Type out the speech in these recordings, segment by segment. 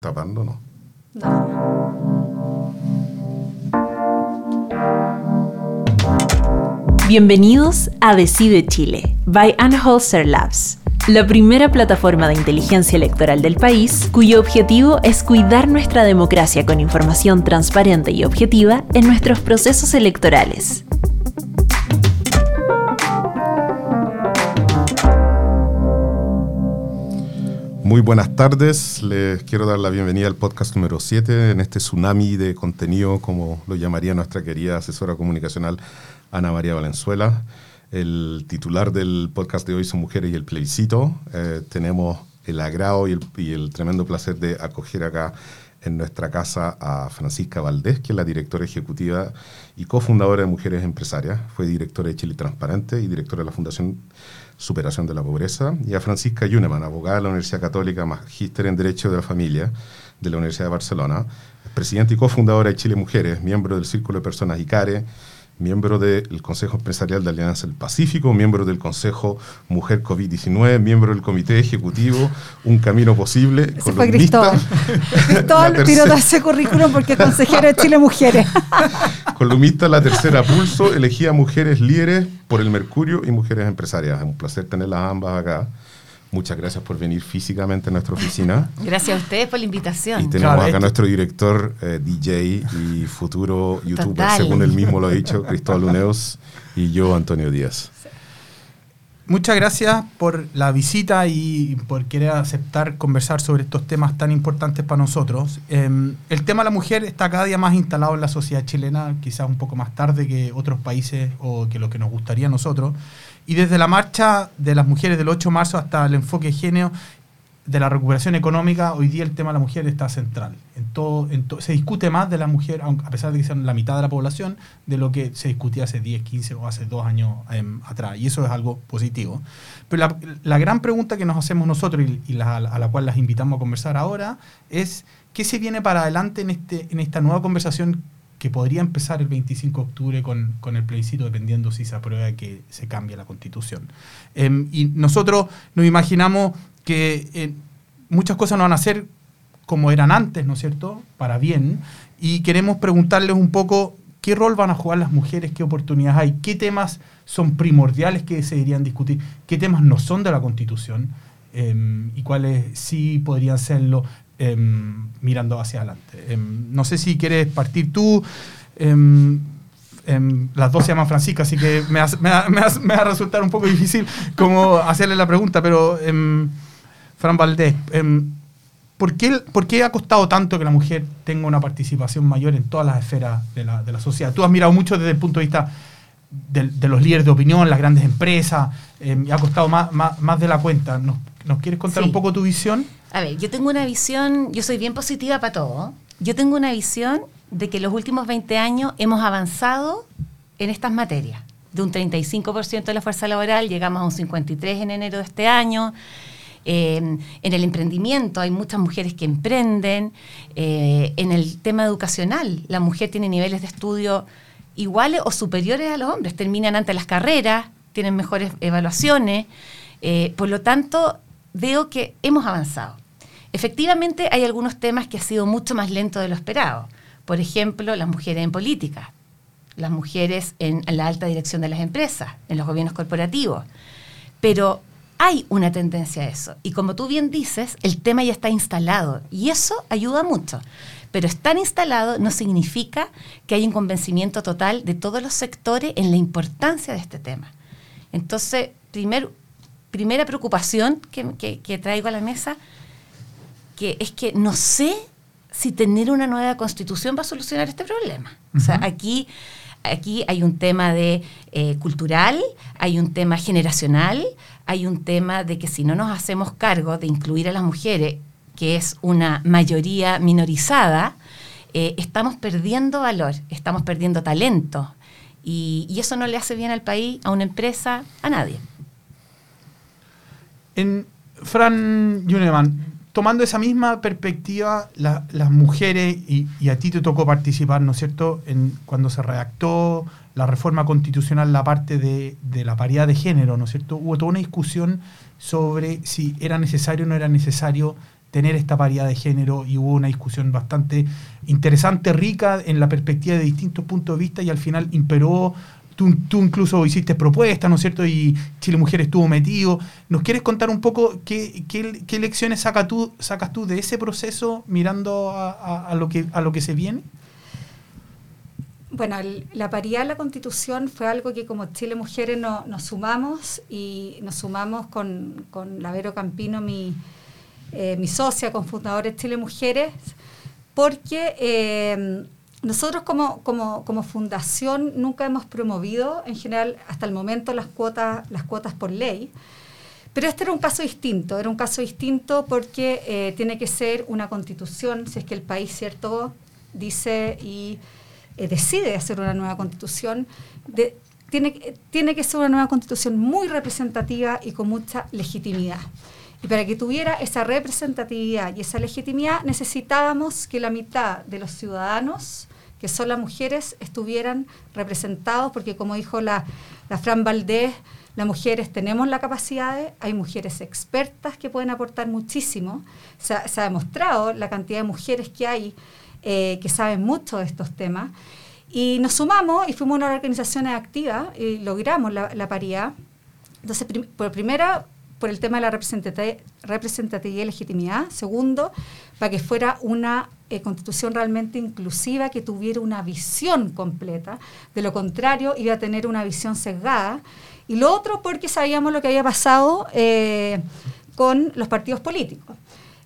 tapando, ¿no? Bienvenidos a Decide Chile, by Anholster Labs, la primera plataforma de inteligencia electoral del país cuyo objetivo es cuidar nuestra democracia con información transparente y objetiva en nuestros procesos electorales. Muy buenas tardes, les quiero dar la bienvenida al podcast número 7 en este tsunami de contenido, como lo llamaría nuestra querida asesora comunicacional Ana María Valenzuela. El titular del podcast de hoy son Mujeres y el plebiscito. Eh, tenemos el agrado y el, y el tremendo placer de acoger acá en nuestra casa a Francisca Valdés, que es la directora ejecutiva y cofundadora de Mujeres Empresarias. Fue directora de Chile Transparente y directora de la Fundación Superación de la Pobreza, y a Francisca Yuneman, abogada de la Universidad Católica, magíster en Derecho de la Familia de la Universidad de Barcelona, presidenta y cofundadora de Chile Mujeres, miembro del Círculo de Personas ICARE, miembro del Consejo Empresarial de Alianza del Pacífico, miembro del Consejo Mujer COVID-19, miembro del Comité Ejecutivo Un Camino Posible. Ese fue Cristóbal. Cristóbal tiró de ese currículum porque es consejero de Chile Mujeres. columnista La Tercera Pulso, elegía mujeres líderes por el Mercurio y mujeres empresarias. Es un placer tenerlas ambas acá. Muchas gracias por venir físicamente a nuestra oficina. Gracias a ustedes por la invitación. Y tenemos acá a nuestro director, eh, DJ y futuro youtuber, Total. según él mismo lo ha dicho, Cristóbal Uneos, y yo, Antonio Díaz. Muchas gracias por la visita y por querer aceptar conversar sobre estos temas tan importantes para nosotros. Eh, el tema de la mujer está cada día más instalado en la sociedad chilena, quizás un poco más tarde que otros países o que lo que nos gustaría a nosotros. Y desde la marcha de las mujeres del 8 de marzo hasta el enfoque género de la recuperación económica, hoy día el tema de la mujer está central. En todo, se discute más de la mujer, a pesar de que sean la mitad de la población, de lo que se discutía hace 10, 15 o hace dos años em, atrás. Y eso es algo positivo. Pero la, gran pregunta que nos hacemos nosotros y, a la cual las invitamos a conversar ahora es qué se viene para adelante en, este, en esta nueva conversación que podría empezar el 25 de octubre con, con el plebiscito, dependiendo si se aprueba que se cambie la constitución. Em, y nosotros nos imaginamos que eh, muchas cosas no van a ser como eran antes, ¿no es cierto? Para bien. Y queremos preguntarles un poco qué rol van a jugar las mujeres, qué oportunidades hay, qué temas son primordiales que se deberían discutir, qué temas no son de la Constitución em, y cuáles sí podrían serlo em, mirando hacia adelante. Em, no sé si quieres partir tú. las dos se llaman Francisca, así que me, va- a resultar un poco difícil como hacerle la pregunta, pero Fran Valdés, em, ¿por, qué, por qué ha costado tanto que la mujer tenga una participación mayor en todas las esferas de la, de la sociedad? Tú has mirado mucho desde el punto de vista de, de los líderes de opinión, las grandes empresas, em, y ha costado más, más, más de la cuenta. ¿Nos, nos quieres contar Sí. un poco tu visión? A ver, yo tengo una visión, yo soy bien positiva para todo. Yo tengo una visión de que los últimos 20 años hemos avanzado en estas materias. De un 35% de la fuerza laboral llegamos a un 53% en enero de este año. En el emprendimiento hay muchas mujeres que emprenden. Eh, en el tema educacional, la mujer tiene niveles de estudio iguales o superiores a los hombres. Terminan antes las carreras, tienen mejores evaluaciones. Eh, por lo tanto, veo que hemos avanzado. Efectivamente, hay algunos temas que ha sido mucho más lento de lo esperado. Por ejemplo, las mujeres en política, las mujeres en la alta dirección de las empresas, en los gobiernos corporativos. Pero hay una tendencia a eso. Y como tú bien dices, el tema ya está instalado y eso ayuda mucho. Pero estar instalado no significa que haya un convencimiento total de todos los sectores en la importancia de este tema. Entonces, primer, primera preocupación que, que- que traigo a la mesa, que es que no sé si tener una nueva constitución va a solucionar este problema. O sea, aquí, aquí hay un tema de eh, cultural, hay un tema generacional, hay un tema de que si no nos hacemos cargo de incluir a las mujeres, que es una mayoría minorizada, eh, estamos perdiendo valor, estamos perdiendo talento. Y, eso no le hace bien al país, a una empresa, a nadie. Fran Yuneman, tomando esa misma perspectiva, la- las mujeres, y, y a ti te tocó participar, ¿no es cierto?, en, cuando se redactó la reforma constitucional, la parte de, de la paridad de género, ¿no es cierto? Hubo toda una discusión sobre si era necesario o no era necesario tener esta paridad de género y hubo una discusión bastante interesante, rica en la perspectiva de distintos puntos de vista y al final imperó Tú, tú, incluso hiciste propuestas, ¿no es cierto? Y Chile Mujer estuvo metido. ¿Nos quieres contar un poco qué, qué, lecciones saca tú, sacas tú de ese proceso mirando a, lo, que, a lo que se viene? Bueno, la paridad en la Constitución fue algo que como Chile Mujeres no, nos sumamos y nos sumamos con, con Campino, mi, eh, mi socia, con fundadores Chile Mujeres, porque eh, nosotros como, como, como, fundación nunca hemos promovido en general hasta el momento las cuotas, las cuotas por ley. Pero este era un caso distinto, era un caso distinto porque eh, tiene que ser una constitución, si es que el país, ¿cierto?, dice y eh, decide hacer una nueva constitución, tiene, tiene que ser una nueva constitución muy representativa y con mucha legitimidad. Y para que tuviera esa representatividad y esa legitimidad necesitábamos que la mitad de los ciudadanos, que son las mujeres, estuvieran representados, porque como dijo la, la Fran Valdés, las mujeres tenemos la capacidad, hay mujeres expertas que pueden aportar muchísimo. Se se ha demostrado la cantidad de mujeres que hay eh, que saben mucho de estos temas. Y nos sumamos y fuimos una organización activa y logramos la, paridad. Entonces, por primera, por el tema de la representatividad y legitimidad. Segundo, para que fuera una eh, constitución realmente inclusiva, que tuviera una visión completa. De lo contrario, iba a tener una visión sesgada. Y lo otro, porque sabíamos lo que había pasado eh, con los partidos políticos.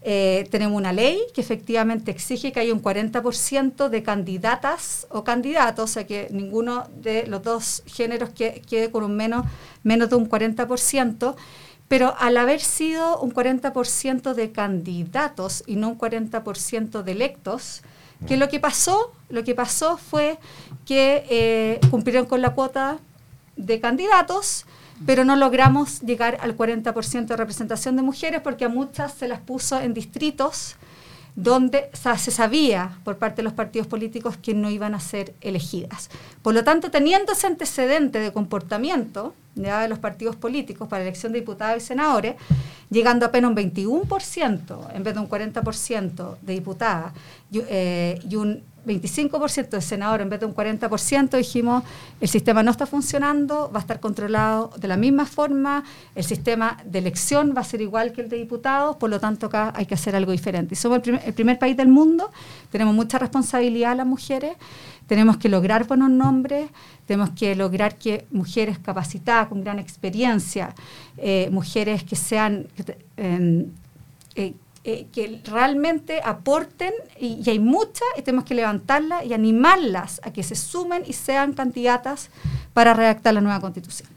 Eh, tenemos una ley que efectivamente exige que haya un 40% de candidatas o candidatos, o sea que ninguno de los dos géneros quede con un menos, menos de un 40%. Pero al haber sido un 40% de candidatos y no un 40% de electos, ¿qué es lo que pasó? Lo que pasó fue que eh, cumplieron con la cuota de candidatos, pero no logramos llegar al 40% de representación de mujeres porque a muchas se las puso en distritos donde se sabía por parte de los partidos políticos que no iban a ser elegidas. Por lo tanto, teniendo ese antecedente de comportamiento de los partidos políticos para elección de diputados y senadores, llegando apenas un 21% en vez de un 40% de diputadas eh, y un 25% de senadores en vez de un 40%, dijimos, el sistema no está funcionando, va a estar controlado de la misma forma, el sistema de elección va a ser igual que el de diputados, por lo tanto acá hay que hacer algo diferente. Somos el primer, país del mundo, tenemos mucha responsabilidad las mujeres, tenemos que lograr buenos nombres, tenemos que lograr que mujeres capacitadas, con gran experiencia, eh, mujeres que sean... Eh, eh, que realmente aporten, y, hay muchas, y tenemos que levantarlas y animarlas a que se sumen y sean candidatas para redactar la nueva constitución.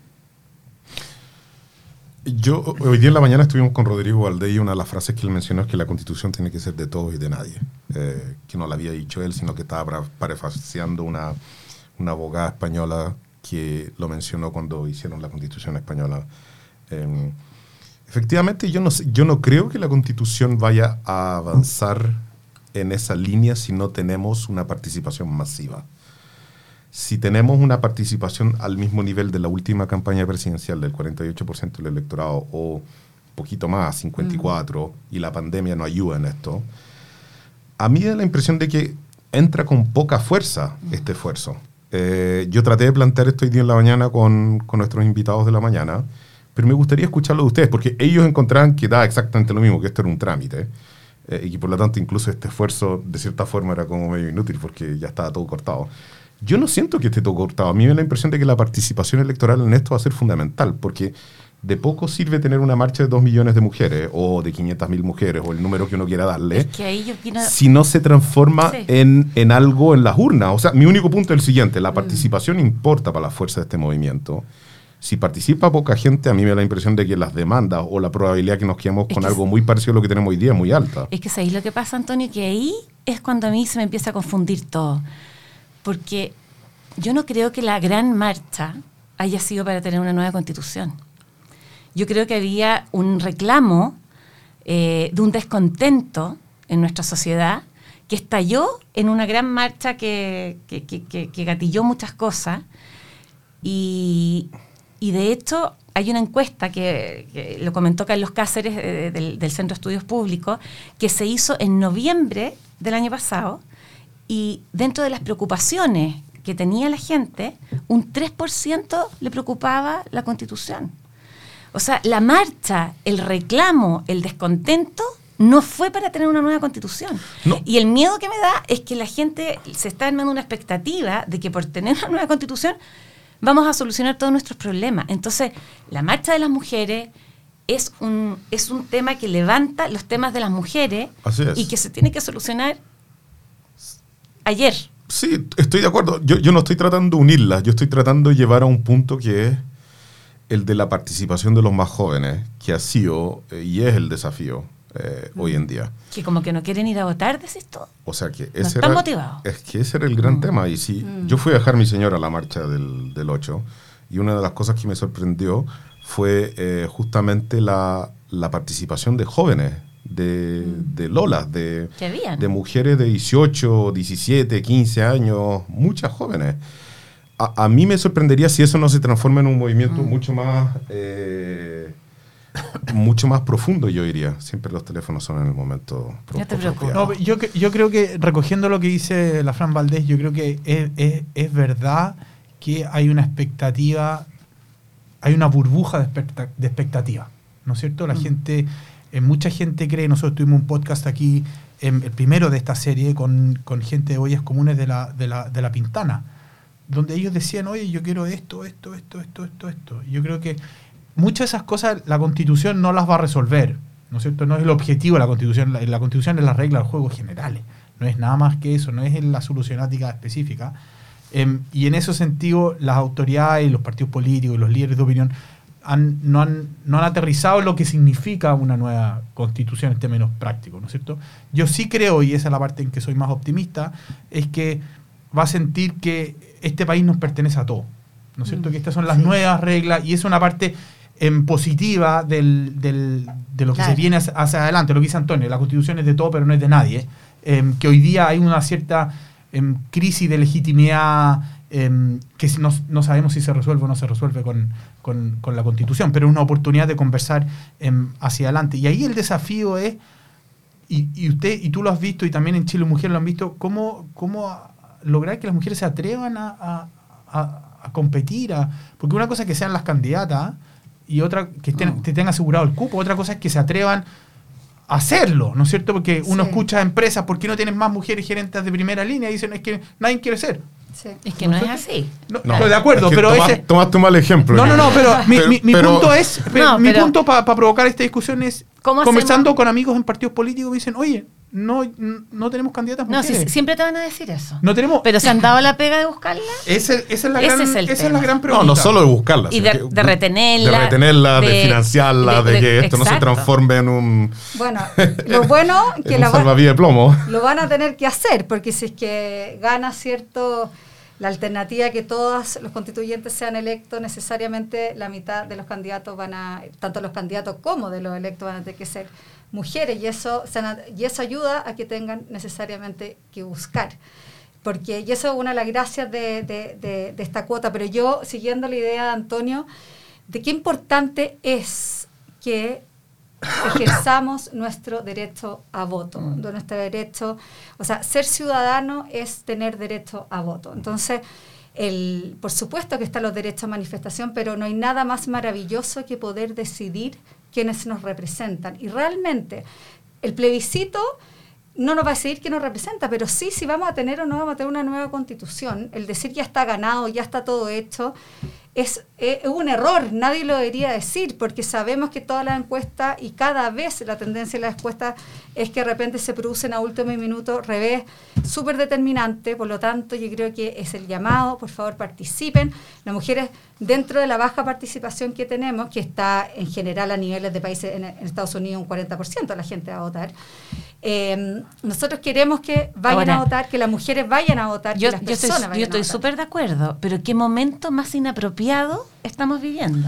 Yo, hoy día en la mañana estuvimos con Rodrigo Valdés y una de las frases que él mencionó es que la constitución tiene que ser de todos y de nadie. Eh, que no la había dicho él, sino que estaba prefaciando una, una abogada española que lo mencionó cuando hicieron la constitución española. Eh, Efectivamente, yo no, yo no creo que la constitución vaya a avanzar en esa línea si no tenemos una participación masiva. Si tenemos una participación al mismo nivel de la última campaña presidencial del 48% del electorado o poquito más, 54, y la pandemia no ayuda en esto, a mí da la impresión de que entra con poca fuerza este esfuerzo. Eh, yo traté de plantear esto hoy día en la mañana con, con nuestros invitados de la mañana pero me gustaría escucharlo de ustedes, porque ellos encontraban que da exactamente lo mismo, que esto era un trámite, eh, y que por lo tanto incluso este esfuerzo de cierta forma era como medio inútil, porque ya estaba todo cortado. Yo no siento que esté todo cortado. A mí me da la impresión de que la participación electoral en esto va a ser fundamental, porque de poco sirve tener una marcha de 2 millones de mujeres o de 500 mil mujeres o el número que uno quiera darle, si no se transforma en, en, algo en las urnas. O sea, mi único punto es el siguiente, la mm. participación importa para la fuerza de este movimiento si participa poca gente, a mí me da la impresión de que las demandas o la probabilidad que nos quedemos con algo muy parecido a lo que tenemos hoy día es muy alta. Es que sabéis lo que pasa, Antonio, que ahí es cuando a mí se me empieza a confundir todo. Porque yo no creo que la gran marcha haya sido para tener una nueva constitución. Yo creo que había un reclamo eh, de un descontento en nuestra sociedad que estalló en una gran marcha que, que gatilló muchas cosas. Y, y de hecho, hay una encuesta que, que lo comentó Carlos Cáceres eh, del, del Centro de Estudios Públicos, que se hizo en noviembre del año pasado, y dentro de las preocupaciones que tenía la gente, un 3% le preocupaba la constitución. O sea, la marcha, el reclamo, el descontento no fue para tener una nueva constitución. No. Y el miedo que me da es que la gente se está armando una expectativa de que por tener una nueva constitución vamos a solucionar todos nuestros problemas. Entonces, la marcha de las mujeres es un, es un tema que levanta los temas de las mujeres y que se tiene que solucionar ayer. Sí, estoy de acuerdo. Yo, yo no estoy tratando de unirlas, yo estoy tratando de llevar a un punto que es el de la participación de los más jóvenes, que ha sido eh, y es el desafío eh, hoy en día. Que como que no quieren ir a votar, decís tú. O sea que No están era, motivados. Es que ese era el gran tema. Y si yo fui a dejar a mi señora a la marcha del, del 8 y una de las cosas que me sorprendió fue eh, justamente la, la participación de jóvenes, de, de lolas, de, de mujeres de 18, 17, 15 años, muchas jóvenes. A, a mí me sorprendería si eso no se transforma en un movimiento mucho más eh, mucho más profundo, yo diría. Siempre los teléfonos son en el momento pro- No yo, yo creo que recogiendo lo que dice la Fran Valdés, yo creo que es, es- es verdad que hay una expectativa, hay una burbuja de, expecta- de expectativa, ¿no es cierto? La Mm. gente, eh, mucha gente cree, nosotros tuvimos un podcast aquí, em, el primero de esta serie, con, con gente de ollas comunes de la, de, la, de la Pintana, donde ellos decían, oye, yo quiero esto, esto, esto, esto, esto, esto. Yo creo que muchas de esas cosas la constitución no las va a resolver, ¿no es cierto? No es el objetivo de la constitución, la, la constitución es la regla del juego generales, no es nada más que eso, no es la solucionática específica. Em, y en ese sentido, las autoridades, los partidos políticos, los líderes de opinión han- no, han, no han aterrizado lo que significa una nueva constitución en términos prácticos, ¿no es cierto? Yo sí creo, y esa es la parte en que soy más optimista, es que va a sentir que este país nos pertenece a todos, ¿no es cierto? Mm, Que estas son las sí. nuevas reglas y es una parte en positiva del, del- de lo que Claro. se viene hacia, adelante, lo que dice Antonio, la constitución es de todo, pero no es de nadie. Em, que hoy día hay una cierta em, crisis de legitimidad em, que no, no sabemos si se resuelve o no se resuelve con, con- con la constitución, pero es una oportunidad de conversar hacia adelante. Y ahí el desafío es, y, y usted y tú lo has visto y también en Chile Mujer lo han visto, cómo, cómo lograr que las mujeres se atrevan a, a- a- a competir, a- porque una cosa es que sean las candidatas y otra que estén, te tengan asegurado el cupo, otra cosa es que se atrevan a hacerlo, ¿no es cierto? Porque uno Sí. escucha a empresas, ¿por qué no tienen más mujeres gerentes de primera línea? Y dicen, es que nadie quiere ser. Sí. Es que no es así. No, No, estoy de acuerdo, es que pero tomas- ese... Tomaste un mal ejemplo. No, no, no, pero mi, mi- mi pero- punto es, mi pero- punto para provocar esta discusión es, ¿Cómo conversando hacemos? con amigos en partidos políticos, me dicen, oye, no, no tenemos candidatas No, sí, mujeres. siempre te van a decir eso. No tenemos... Pero se han dado la pega de buscarla. Ese- esa es la Ese gran, es el esa es tema. la gran No, pregunta. no solo de buscarla. Y de- que- de retenerla, De retenerla, de, de- financiarla, de, de- que esto no se transforme en un, Bueno, lo bueno que la va- salvavidas de plomo. lo van a tener que hacer, porque si es que gana cierto la alternativa que todos los constituyentes sean electos, necesariamente la mitad de los candidatos van a, tanto los candidatos como de los electos van a tener que ser mujeres, y eso, y eso ayuda a que tengan necesariamente que buscar. Porque, y eso es una de las gracias de- de- de esta cuota, pero yo, siguiendo la idea de Antonio, de qué importante es que ejerzamos nuestro derecho a voto, de nuestro derecho, o sea, ser ciudadano es tener derecho a voto. Entonces, el, por supuesto que están los derechos a manifestación, pero no hay nada más maravilloso que poder decidir quiénes nos representan. Y realmente, el plebiscito no nos va a decidir quién nos representa, pero sí si vamos a tener o no vamos a tener una nueva constitución, el decir ya está ganado, ya está todo hecho, es, eh, es un error, nadie lo debería decir, porque sabemos que todas las encuestas y cada vez la tendencia de las encuestas es que de repente se producen a último minuto revés súper determinante, por lo tanto yo creo que es el llamado, por favor participen, las mujeres dentro de la baja participación que tenemos, que está en general a niveles de países, en, en Estados Unidos un 40% de la gente va a votar, eh, nosotros queremos que vayan Ahora, a votar, que las mujeres vayan a votar, Yo, que las yo estoy, personas yo vayan estoy a votar. súper de acuerdo, pero ¿qué momento más inapropiado estamos viviendo?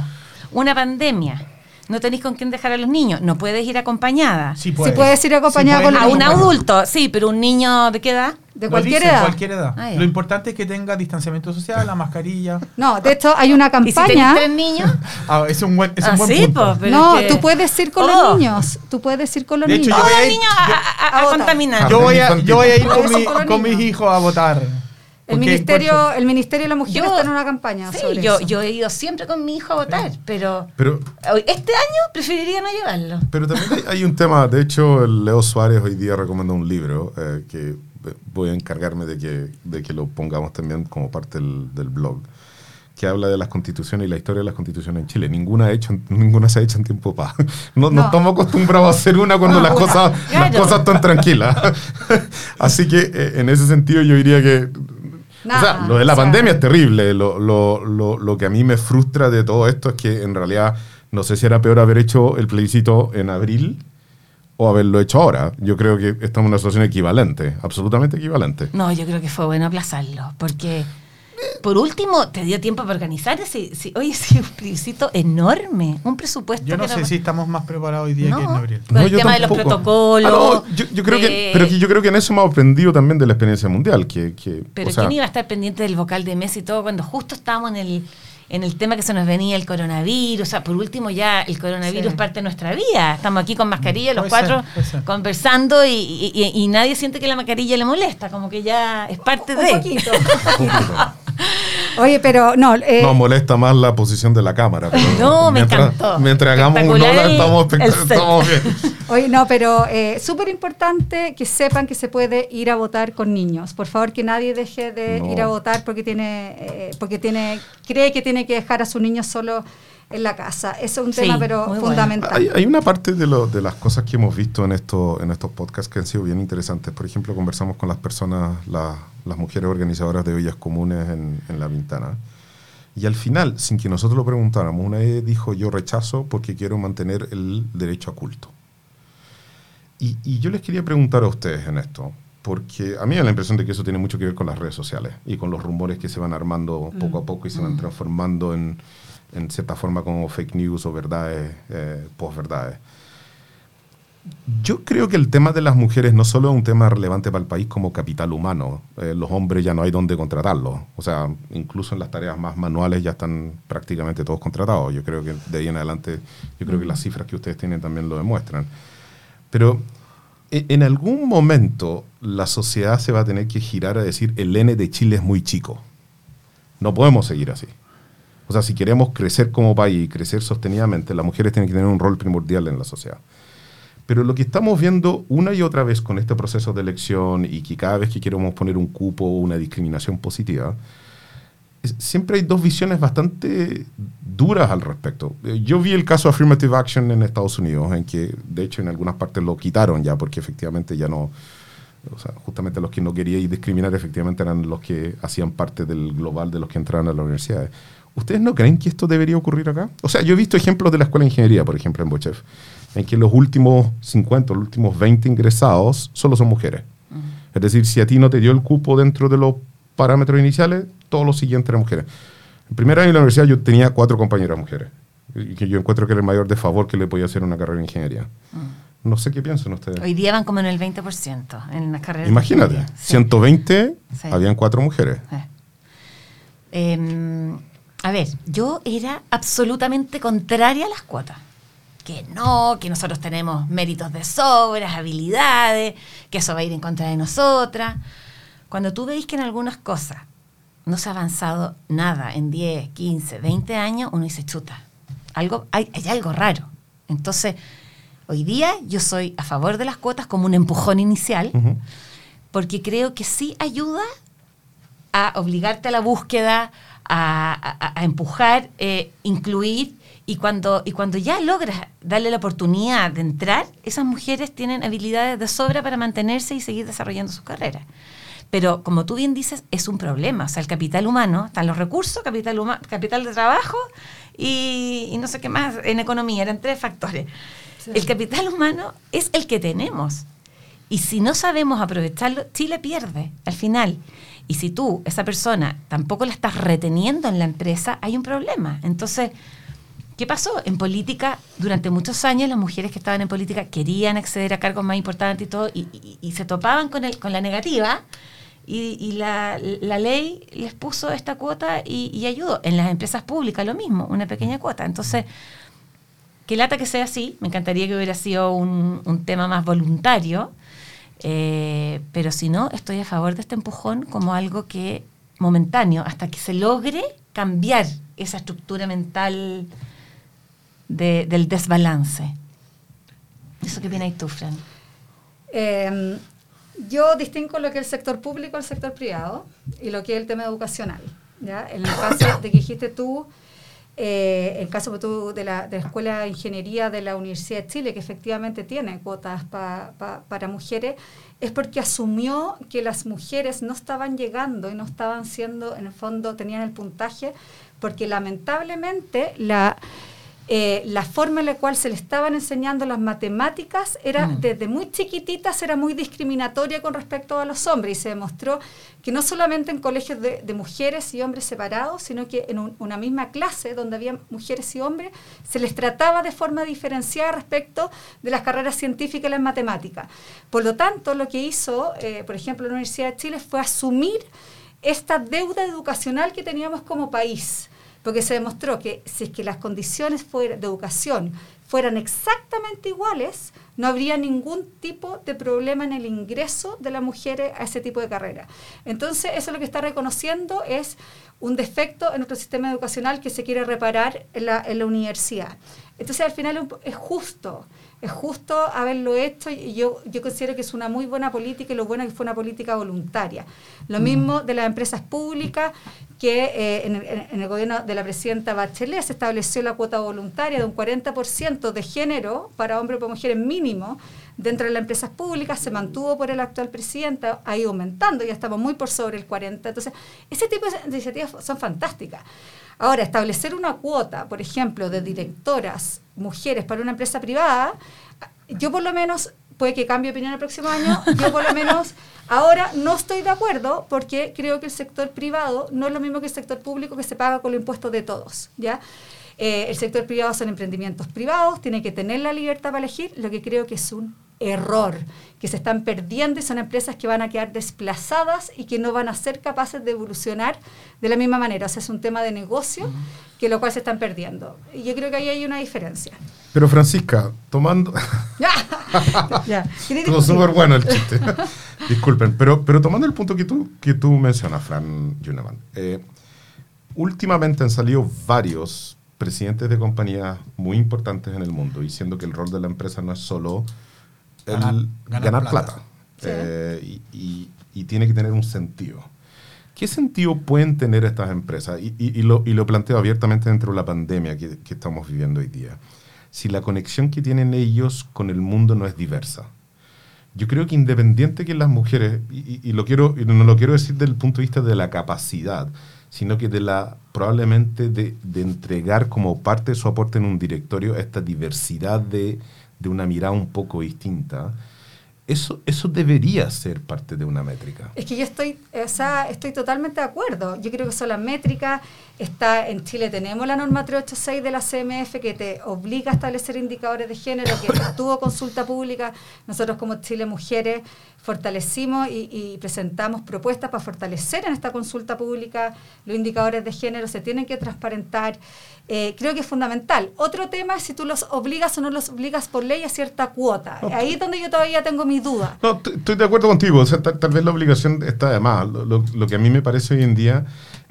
Una pandemia. No tenéis con quién dejar a los niños. No puedes ir acompañada. Sí puedes ir acompañada puedes con a los un niños. adulto, sí, pero un niño de qué edad? De Lo cualquier dice, edad. cualquier edad. Ah. Lo importante es que tenga distanciamiento social, la mascarilla. No, de hecho hay una ¿Y si campaña. tres niños? Ah, es un buen, es un Ah, buen sí, punto. po, pero no, que- tú puedes ir con Oh. los niños. Tú puedes ir con los De hecho, niños. yo Todos voy a los ir- niños a, a- a a votar. contaminar. Yo voy, a, Infantil. yo voy a ir con, mi- con mis hijos a votar. El ministerio, el ministerio de la Mujer Yo- está en una campaña Sí, sobre yo, eso. yo he ido siempre con mi hijo a votar, pero Pero, hoy- este año preferiría no llevarlo. pero también hay, hay un tema, de hecho, Leo Suárez hoy día recomendó un libro eh, que voy a encargarme de que, de que lo pongamos también como parte del, del blog, que habla de las constituciones y la historia de las constituciones en Chile. Ninguna, ha hecho, ninguna se ha hecho en tiempo de paz. No, no No. estamos acostumbrados a hacer una cuando No, las, una. cosas, las Claro. cosas están tranquilas. Así que eh, en ese sentido yo diría que... o sea, Nada, lo de la o sea- pandemia es terrible. Lo, lo, lo, lo que a mí me frustra de todo esto es que en realidad no sé si era peor haber hecho el plebiscito en abril o haberlo hecho ahora. Yo creo que estamos en una situación equivalente, absolutamente equivalente. No, yo creo que fue bueno aplazarlo, porque por último te dio tiempo para organizar ese, sí, oye, sí, un plebiscito enorme, un presupuesto. Yo no que sé si estamos más preparados hoy día No. que en abril. Con el yo tema de los protocolos, Ah, no, yo, yo creo que, de- pero que yo creo que en eso hemos aprendido también de la experiencia mundial. Que, que, Pero o sea, ¿quién iba a estar pendiente del vocal de Messi y todo cuando justo estábamos en el, en el tema que se nos venía el coronavirus? O sea, por último ya el coronavirus Sí. es parte de nuestra vida. Estamos aquí con mascarilla los Puede cuatro ser. conversando y, y- y- y nadie siente que la mascarilla le molesta, como que ya es parte Un de... poquito. Oye, pero no, eh, nos molesta más la posición de la cámara. pero No, me encantó. Mientras hagamos un estamos, bien. Oye, no, pero eh, súper importante que sepan que se puede ir a votar con niños. Por favor, que nadie deje de No. ir a votar porque tiene, eh, porque tiene, cree que tiene que dejar a su niño solo en la casa. Eso es un Sí, tema, pero muy bueno. fundamental. Hay, hay una parte de, lo- de las cosas que hemos visto en, esto, en estos podcasts que han sido bien interesantes. Por ejemplo, conversamos con las personas, la- las mujeres organizadoras de ollas comunes en, en La Ventana. Y al final, sin que nosotros lo preguntáramos, una vez dijo yo rechazo porque quiero mantener el derecho a culto. Y, y yo les quería preguntar a ustedes en esto, porque a mí me da la impresión de que eso tiene mucho que ver con las redes sociales y con los rumores que se van armando poco a poco y se van transformando en, en cierta forma como fake news o verdades, eh, posverdades. Yo creo que el tema de las mujeres no solo es un tema relevante para el país como capital humano. Eh, los hombres ya no hay dónde contratarlos. O sea, incluso en las tareas más manuales ya están prácticamente todos contratados. Yo creo que de ahí en adelante, yo creo que las cifras que ustedes tienen también lo demuestran. Pero e- en algún momento la sociedad se va a tener que girar a decir el N de Chile es muy chico. No podemos seguir así. O sea, si queremos crecer como país y crecer sostenidamente, las mujeres tienen que tener un rol primordial en la sociedad. Pero lo que estamos viendo una y otra vez con este proceso de elección y que cada vez que queremos poner un cupo o una discriminación positiva, es- siempre hay dos visiones bastante duras al respecto. Eh, Yo vi el caso Affirmative Action en Estados Unidos, en que de hecho en algunas partes lo quitaron ya porque efectivamente ya no, o sea, justamente los que no querían discriminar efectivamente eran los que hacían parte del global de los que entraban a las universidades. ¿Ustedes no creen que esto debería ocurrir acá? O sea, yo he visto ejemplos de la Escuela de Ingeniería, por ejemplo, en Bochef, en que los últimos 50, los últimos 20 ingresados solo son mujeres. Es decir, si a ti no te dio el cupo dentro de los parámetros iniciales, todos los siguientes eran mujeres. En primer año de la universidad yo tenía cuatro compañeras mujeres, y que yo encuentro que era el mayor de favor que le podía hacer a una carrera de ingeniería. No sé qué piensan ustedes. Hoy día van como en el 20% en las carreras. de Imagínate, ingeniería. Sí. 120, Sí. habían cuatro mujeres. Eh. A ver, yo era absolutamente contraria a las cuotas. Que no, que nosotros tenemos méritos de sobras, habilidades, que eso va a ir en contra de nosotras. Cuando tú veis que en algunas cosas no se ha avanzado nada en 10, 15, 20 años, uno dice, chuta, algo, hay, hay algo raro. Entonces, hoy día yo soy a favor de las cuotas como un empujón inicial, porque creo que sí ayuda a obligarte a la búsqueda, a, a- a empujar, eh, incluir, y cuando, y cuando ya logras darle la oportunidad de entrar, esas mujeres tienen habilidades de sobra para mantenerse y seguir desarrollando sus carreras. Pero como tú bien dices, es un problema. O sea, el capital humano, están los recursos, capital, huma- capital de trabajo y, y no sé qué más en economía, eran tres factores. El capital humano es el que tenemos. Y si no sabemos aprovecharlo, Chile pierde al final. Y si tú, esa persona, tampoco la estás reteniendo en la empresa, hay un problema. Entonces, ¿qué pasó? En política, durante muchos años, las mujeres que estaban en política querían acceder a cargos más importantes y todo, y, y- y se topaban con, el, con la negativa. y, la, ley les puso esta cuota y, ayudó. En las empresas públicas lo mismo, una pequeña cuota. Entonces, que lata que sea así, me encantaría que hubiera sido un, tema más voluntario, eh, pero si no, estoy a favor de este empujón como algo que momentáneo, hasta que se logre cambiar esa estructura mental del desbalance. ¿Eso qué viene ahí tú, Fran? Eh, yo distingo lo que es el sector público el sector privado y lo que es el tema educacional. ¿ya? En el caso de que dijiste tú, eh, el caso tú de, la, de la Escuela de Ingeniería de la Universidad de Chile, que efectivamente tiene cuotas para mujeres, es porque asumió que las mujeres no estaban llegando y no estaban siendo, en el fondo, tenían el puntaje, porque lamentablemente la eh, la forma en la cual se le estaban enseñando las matemáticas era mm. desde muy chiquititas era muy discriminatoria con respecto a los hombres y se demostró que no solamente en colegios de, mujeres y hombres separados, sino que en una misma clase donde había mujeres y hombres se les trataba de forma diferenciada respecto de las carreras científicas y las matemáticas. Por lo tanto, lo que hizo, eh, por ejemplo, la Universidad de Chile fue asumir esta deuda educacional que teníamos como país porque se demostró que si es que las condiciones de educación fueran exactamente iguales, no habría ningún tipo de problema en el ingreso de las mujeres a ese tipo de carrera. Entonces, eso lo que está reconociendo es un defecto en nuestro sistema educacional que se quiere reparar en la, en la universidad. Entonces, al final es justo es justo haberlo hecho y yo, yo considero que es una muy buena política y lo bueno es que fue una política voluntaria. Lo mismo de las empresas públicas, que eh, en, el, gobierno de la presidenta Bachelet se estableció la cuota voluntaria de un 40% de género para hombres y mujeres mínimo dentro de las empresas públicas, se mantuvo por el actual presidente, ha ido aumentando, ya estamos muy por sobre el 40%. Entonces, ese tipo de iniciativas son fantásticas. Ahora, establecer una cuota, por ejemplo, de directoras mujeres para una empresa privada, yo por lo menos, puede que cambie opinión el próximo año, yo por lo menos ahora no estoy de acuerdo porque creo que el sector privado no es lo mismo que el sector público que se paga con los impuestos de todos, ¿ya? Eh, el sector privado son emprendimientos privados, tiene que tener la libertad para elegir, lo que creo que es un error, que se están perdiendo y son empresas que van a quedar desplazadas y que no van a ser capaces de evolucionar de la misma manera. O sea, es un tema de negocio que lo cual se están perdiendo. Y yo creo que ahí hay una diferencia. Pero Francisca, tomando... ya. Todo súper bueno el chiste. Disculpen, pero, pero tomando el punto que tú, que tú mencionas, Fran Juneman, eh, últimamente han salido varios presidentes de compañías muy importantes en el mundo, diciendo que el rol de la empresa no es solo el ganar, plata, eh, y, tiene que tener un sentido. ¿Qué sentido pueden tener estas empresas? Y, lo, planteo abiertamente dentro de la pandemia que, estamos viviendo hoy día. Si la conexión que tienen ellos con el mundo no es diversa. Yo creo que independiente que las mujeres, y, lo quiero, no lo quiero decir desde el punto de vista de la capacidad, sino que de la probablemente de, de entregar como parte de su aporte en un directorio esta diversidad de, de una mirada un poco distinta, eso, eso debería ser parte de una métrica. Es que yo estoy, o sea, estoy totalmente de acuerdo. Yo creo que son las métricas. Está, en Chile tenemos la norma 386 de la CMF que te obliga a establecer indicadores de género, que tuvo consulta pública. Nosotros como Chile Mujeres fortalecimos y, presentamos propuestas para fortalecer en esta consulta pública los indicadores de género, se tienen que transparentar. Eh, creo que es fundamental. Otro tema es si tú los obligas o no los obligas por ley a cierta cuota. Ahí es donde yo todavía tengo mi duda. No, estoy de acuerdo contigo. tal, vez la obligación está de más. Lo, lo, que a mí me parece hoy en día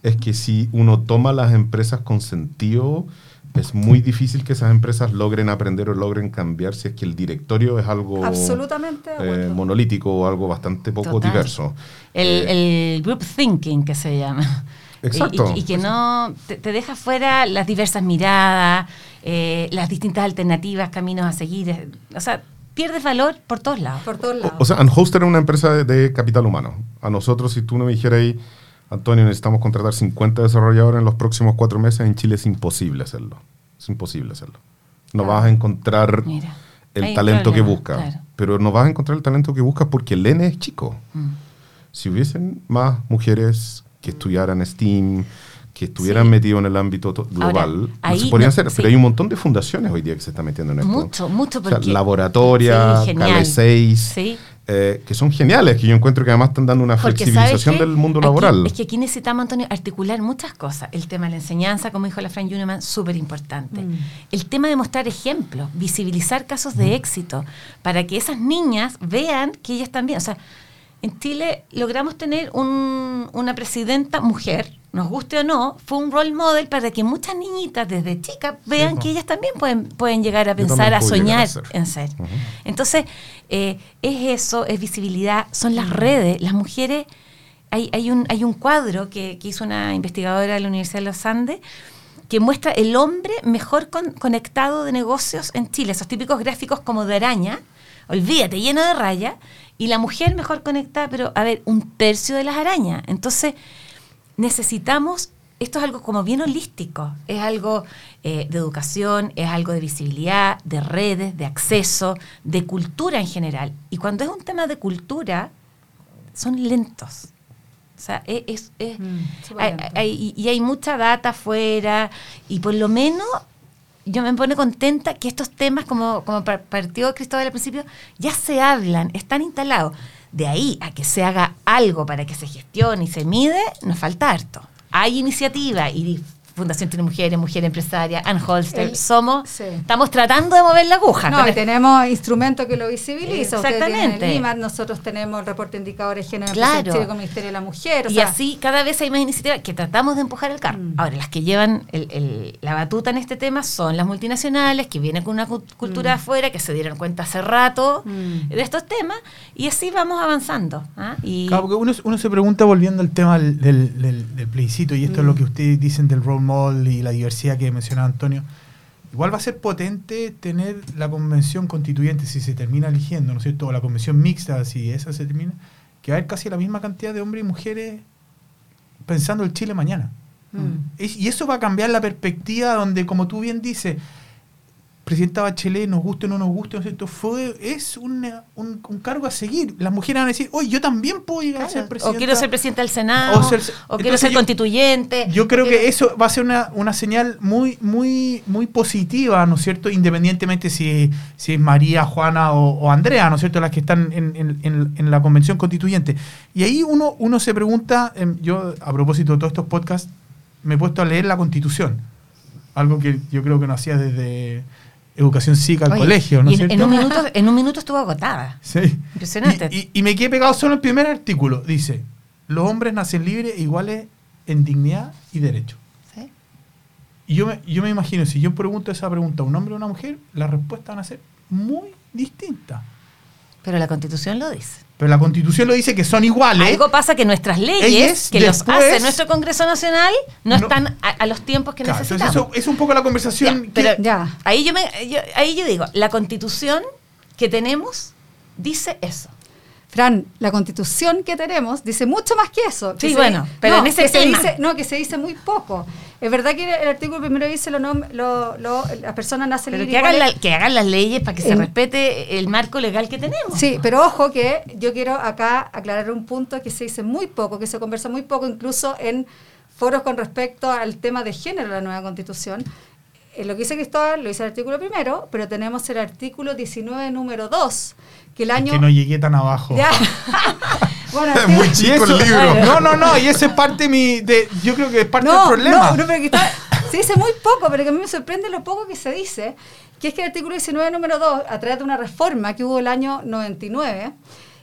es que si uno toma las empresas con sentido es muy difícil que esas empresas logren aprender o logren cambiar si es que el directorio es algo absolutamente eh, monolítico o algo bastante poco diverso. El, eh, el, group thinking que se llama. Exacto. Y, que no te, deja fuera las diversas miradas, eh, las distintas alternativas, caminos a seguir. O sea, pierdes valor por todos lados. Por todos lados. O, sea, Unhoster es una empresa de, de, capital humano. A nosotros, si tú no me dijeras ahí Antonio, necesitamos contratar 50 desarrolladores en los próximos cuatro meses. En Chile es imposible hacerlo. Es imposible hacerlo. No vas a encontrar el talento que buscas. Pero no vas a encontrar el talento que buscas porque el N es chico. Mm. Si hubiesen más mujeres que estudiaran STEAM, que estuvieran metidos en el ámbito global, se podrían hacer. Pero hay un montón de fundaciones hoy día que se están metiendo en esto. Mucho, mucho. Porque, laboratoria, Cale 6. Eh, que son geniales, que yo encuentro que además están dando una Porque, flexibilización del mundo Aquí- laboral. es que aquí necesitamos, Antonio, articular muchas cosas. El tema de la enseñanza, como dijo la Fran Juneman, súper importante. Mm. El tema de mostrar ejemplos, visibilizar casos de éxito, para que esas niñas vean que ellas también. O sea, en Chile logramos tener un- una presidenta mujer, nos guste o no, fue un role model para que muchas niñitas desde chicas vean que ellas también pueden, pueden llegar a pensar, a soñar ser. en ser. Entonces, eh, es eso, es visibilidad, son las redes, las mujeres. Hay, hay, un, hay un cuadro que, que hizo una investigadora de la Universidad de los Andes que muestra el hombre mejor con- conectado de negocios en Chile, esos típicos gráficos como de araña, olvídate, lleno de rayas, y la mujer mejor conectada, pero a ver, un tercio de las arañas. Entonces, necesitamos, esto es algo como bien holístico, es algo eh, de educación, es algo de visibilidad, de redes, de acceso, de cultura en general. Y cuando es un tema de cultura, son lentos. O sea, es... es- es- Mm, hay- hay- y hay mucha data afuera, y por lo menos yo me pone contenta que estos temas, como, como par- partió Cristóbal al principio, ya se hablan, están instalados. De ahí a que se haga algo para que se gestione y se mide, nos falta harto. Hay iniciativa y Fundación Tiene Mujeres, Mujer Empresaria, Ann Holster, El- somos, sí. estamos tratando de mover la aguja. No, y esto. tenemos instrumentos que lo visibilizan. Exactamente. el IMAR, nosotros tenemos el reporte de indicadores de género Claro. Con el Ministerio de la Mujer. o y sea, así cada vez hay más iniciativas que tratamos de empujar el carro. Mm. Ahora, las que llevan el- el- la batuta en este tema son las multinacionales, que vienen con una cu- cultura de afuera, que se dieron cuenta hace rato Mm. de estos temas, y así vamos avanzando. ¿ah? Y, Claro, porque uno, uno se pregunta, volviendo al tema del, del, del- del plebiscito, y esto es lo que ustedes dicen del role y la diversidad que mencionaba Antonio, igual va a ser potente tener la convención constituyente si se termina eligiendo, ¿no es cierto? O la convención mixta, si esa se termina, que va a haber casi la misma cantidad de hombres y mujeres pensando el Chile mañana. mm. Y eso va a cambiar la perspectiva donde, como tú bien dices, Presidenta Bachelet, nos guste o no nos guste, ¿no es cierto? Fue, es una- un, un cargo a seguir. Las mujeres van a decir, oye, yo también puedo llegar a ser presidenta. o quiero ser presidenta del Senado, O quiero ser yo- constituyente. Yo creo quiero- que eso va a ser una, una señal muy, muy, muy positiva, ¿no es cierto? Independientemente si, si es María, Juana o, o Andrea, ¿no es cierto? Las que están en, en- en- en la convención constituyente. Y ahí uno, uno se pregunta, em, yo a propósito de todos estos podcasts, me he puesto a leer la constitución. Algo que yo creo que no hacía desde educación cívica al Oye, colegio, ¿no y es en, cierto? en un minuto, en un minuto estuvo agotada. Sí. Impresionante. Y, y- y me quedé pegado solo el primer artículo. Dice, los hombres nacen libres e iguales en dignidad y derecho. ¿sí? Y yo me, yo me imagino, si yo pregunto esa pregunta a un hombre o una mujer, las respuestas van a ser muy distintas. Pero la constitución lo dice. Pero la constitución lo dice que son iguales. Algo pasa que nuestras leyes, que los hace nuestro Congreso Nacional, no, No. están a, a los tiempos que Claro, entonces necesitamos. eso es un poco la conversación. Ya, que- pero Ya. Ahí, yo me, yo- ahí yo digo, la constitución que tenemos dice eso. Fran, la constitución que tenemos dice mucho más que eso. que Sí, se- bueno, pero no, en ese que se tema. dice- no, que se dice muy poco. Es verdad que el artículo primero dice lo, lo, lo- las personas nacen Pero que hagan, la- que hagan las leyes para que se respete el marco legal que tenemos. Sí, pero ojo que yo quiero acá aclarar un punto que se dice muy poco, que se conversa muy poco, incluso en foros con respecto al tema de género de la nueva constitución. Eh, lo que dice Cristóbal lo dice el artículo primero, pero tenemos el artículo 19, número 2, que el Es año... que no llegué tan abajo. Ya. bueno, Es muy chico eso- el libro. No, no, no, y eso es parte de mi. De, yo creo que es parte no, del problema. No, no, pero que está- se dice muy poco, pero que a mí me sorprende lo poco que se dice, que es que el artículo 19, número 2, a través de una reforma que hubo el año 99,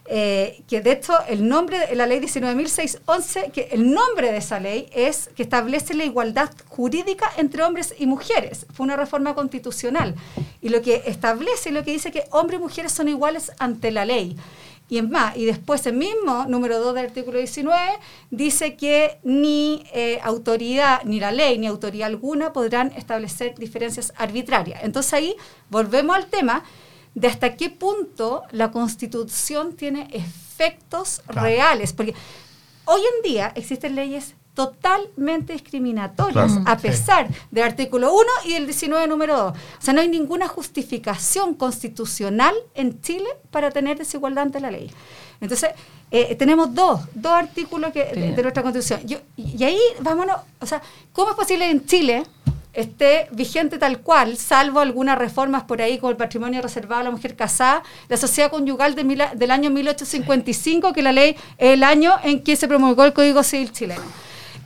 eh, que de hecho el nombre de la ley 19.611, que el nombre de esa ley es que establece la igualdad jurídica entre hombres y mujeres. Fue una reforma constitucional. Y lo que establece, lo que dice que hombres y mujeres son iguales ante la ley. Y es más, y después el mismo número 2 del artículo 19 dice que ni eh, autoridad, ni la ley, ni autoridad alguna podrán establecer diferencias arbitrarias. Entonces ahí volvemos al tema de hasta qué punto la constitución tiene efectos Claro. reales. Porque hoy en día existen leyes totalmente discriminatorias, Claro. a Sí. pesar del artículo 1 y el 19 número 2. O sea, no hay ninguna justificación constitucional en Chile para tener desigualdad ante la ley. Entonces, eh, tenemos dos, dos artículos que, de, de nuestra constitución. Yo- y ahí, vámonos, o sea, ¿cómo es posible en Chile esté vigente tal cual, salvo algunas reformas por ahí como el patrimonio reservado a la mujer casada, la sociedad conyugal del año 1855, que la ley es el año en que se promulgó el Código Civil chileno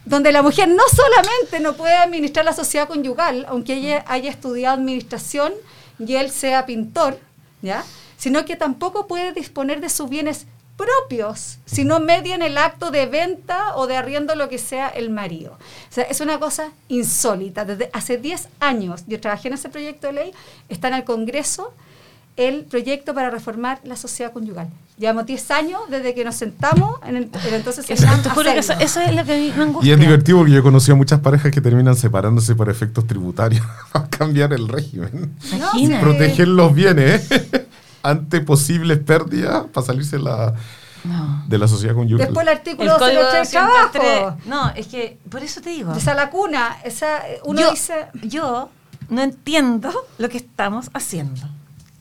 donde la mujer no solamente no puede administrar la sociedad conyugal, aunque ella haya estudiado administración y él sea pintor, ¿ya? sino que tampoco puede disponer de sus bienes propios si no median el acto de venta o de arriendo lo que sea el marido. O sea, es una cosa insólita. Desde hace 10 años yo trabajé en ese proyecto de ley, está en el Congreso el proyecto para reformar la sociedad conyugal. Llevamos 10 años desde que nos sentamos en el, el entonces Eso, te juro que eso, eso es lo que me angustia. Y es divertido porque yo he conocido a muchas parejas que terminan separándose por efectos tributarios para cambiar el régimen. Imagina. Proteger los bienes ¿eh? Ante posibles pérdidas para salirse la, No. de la sociedad conyugal. Después el El artículo código 08 del trabajo. 203. No, es que por eso te digo. Esa lacuna, esa, uno yo, dice... yo no entiendo lo que estamos haciendo.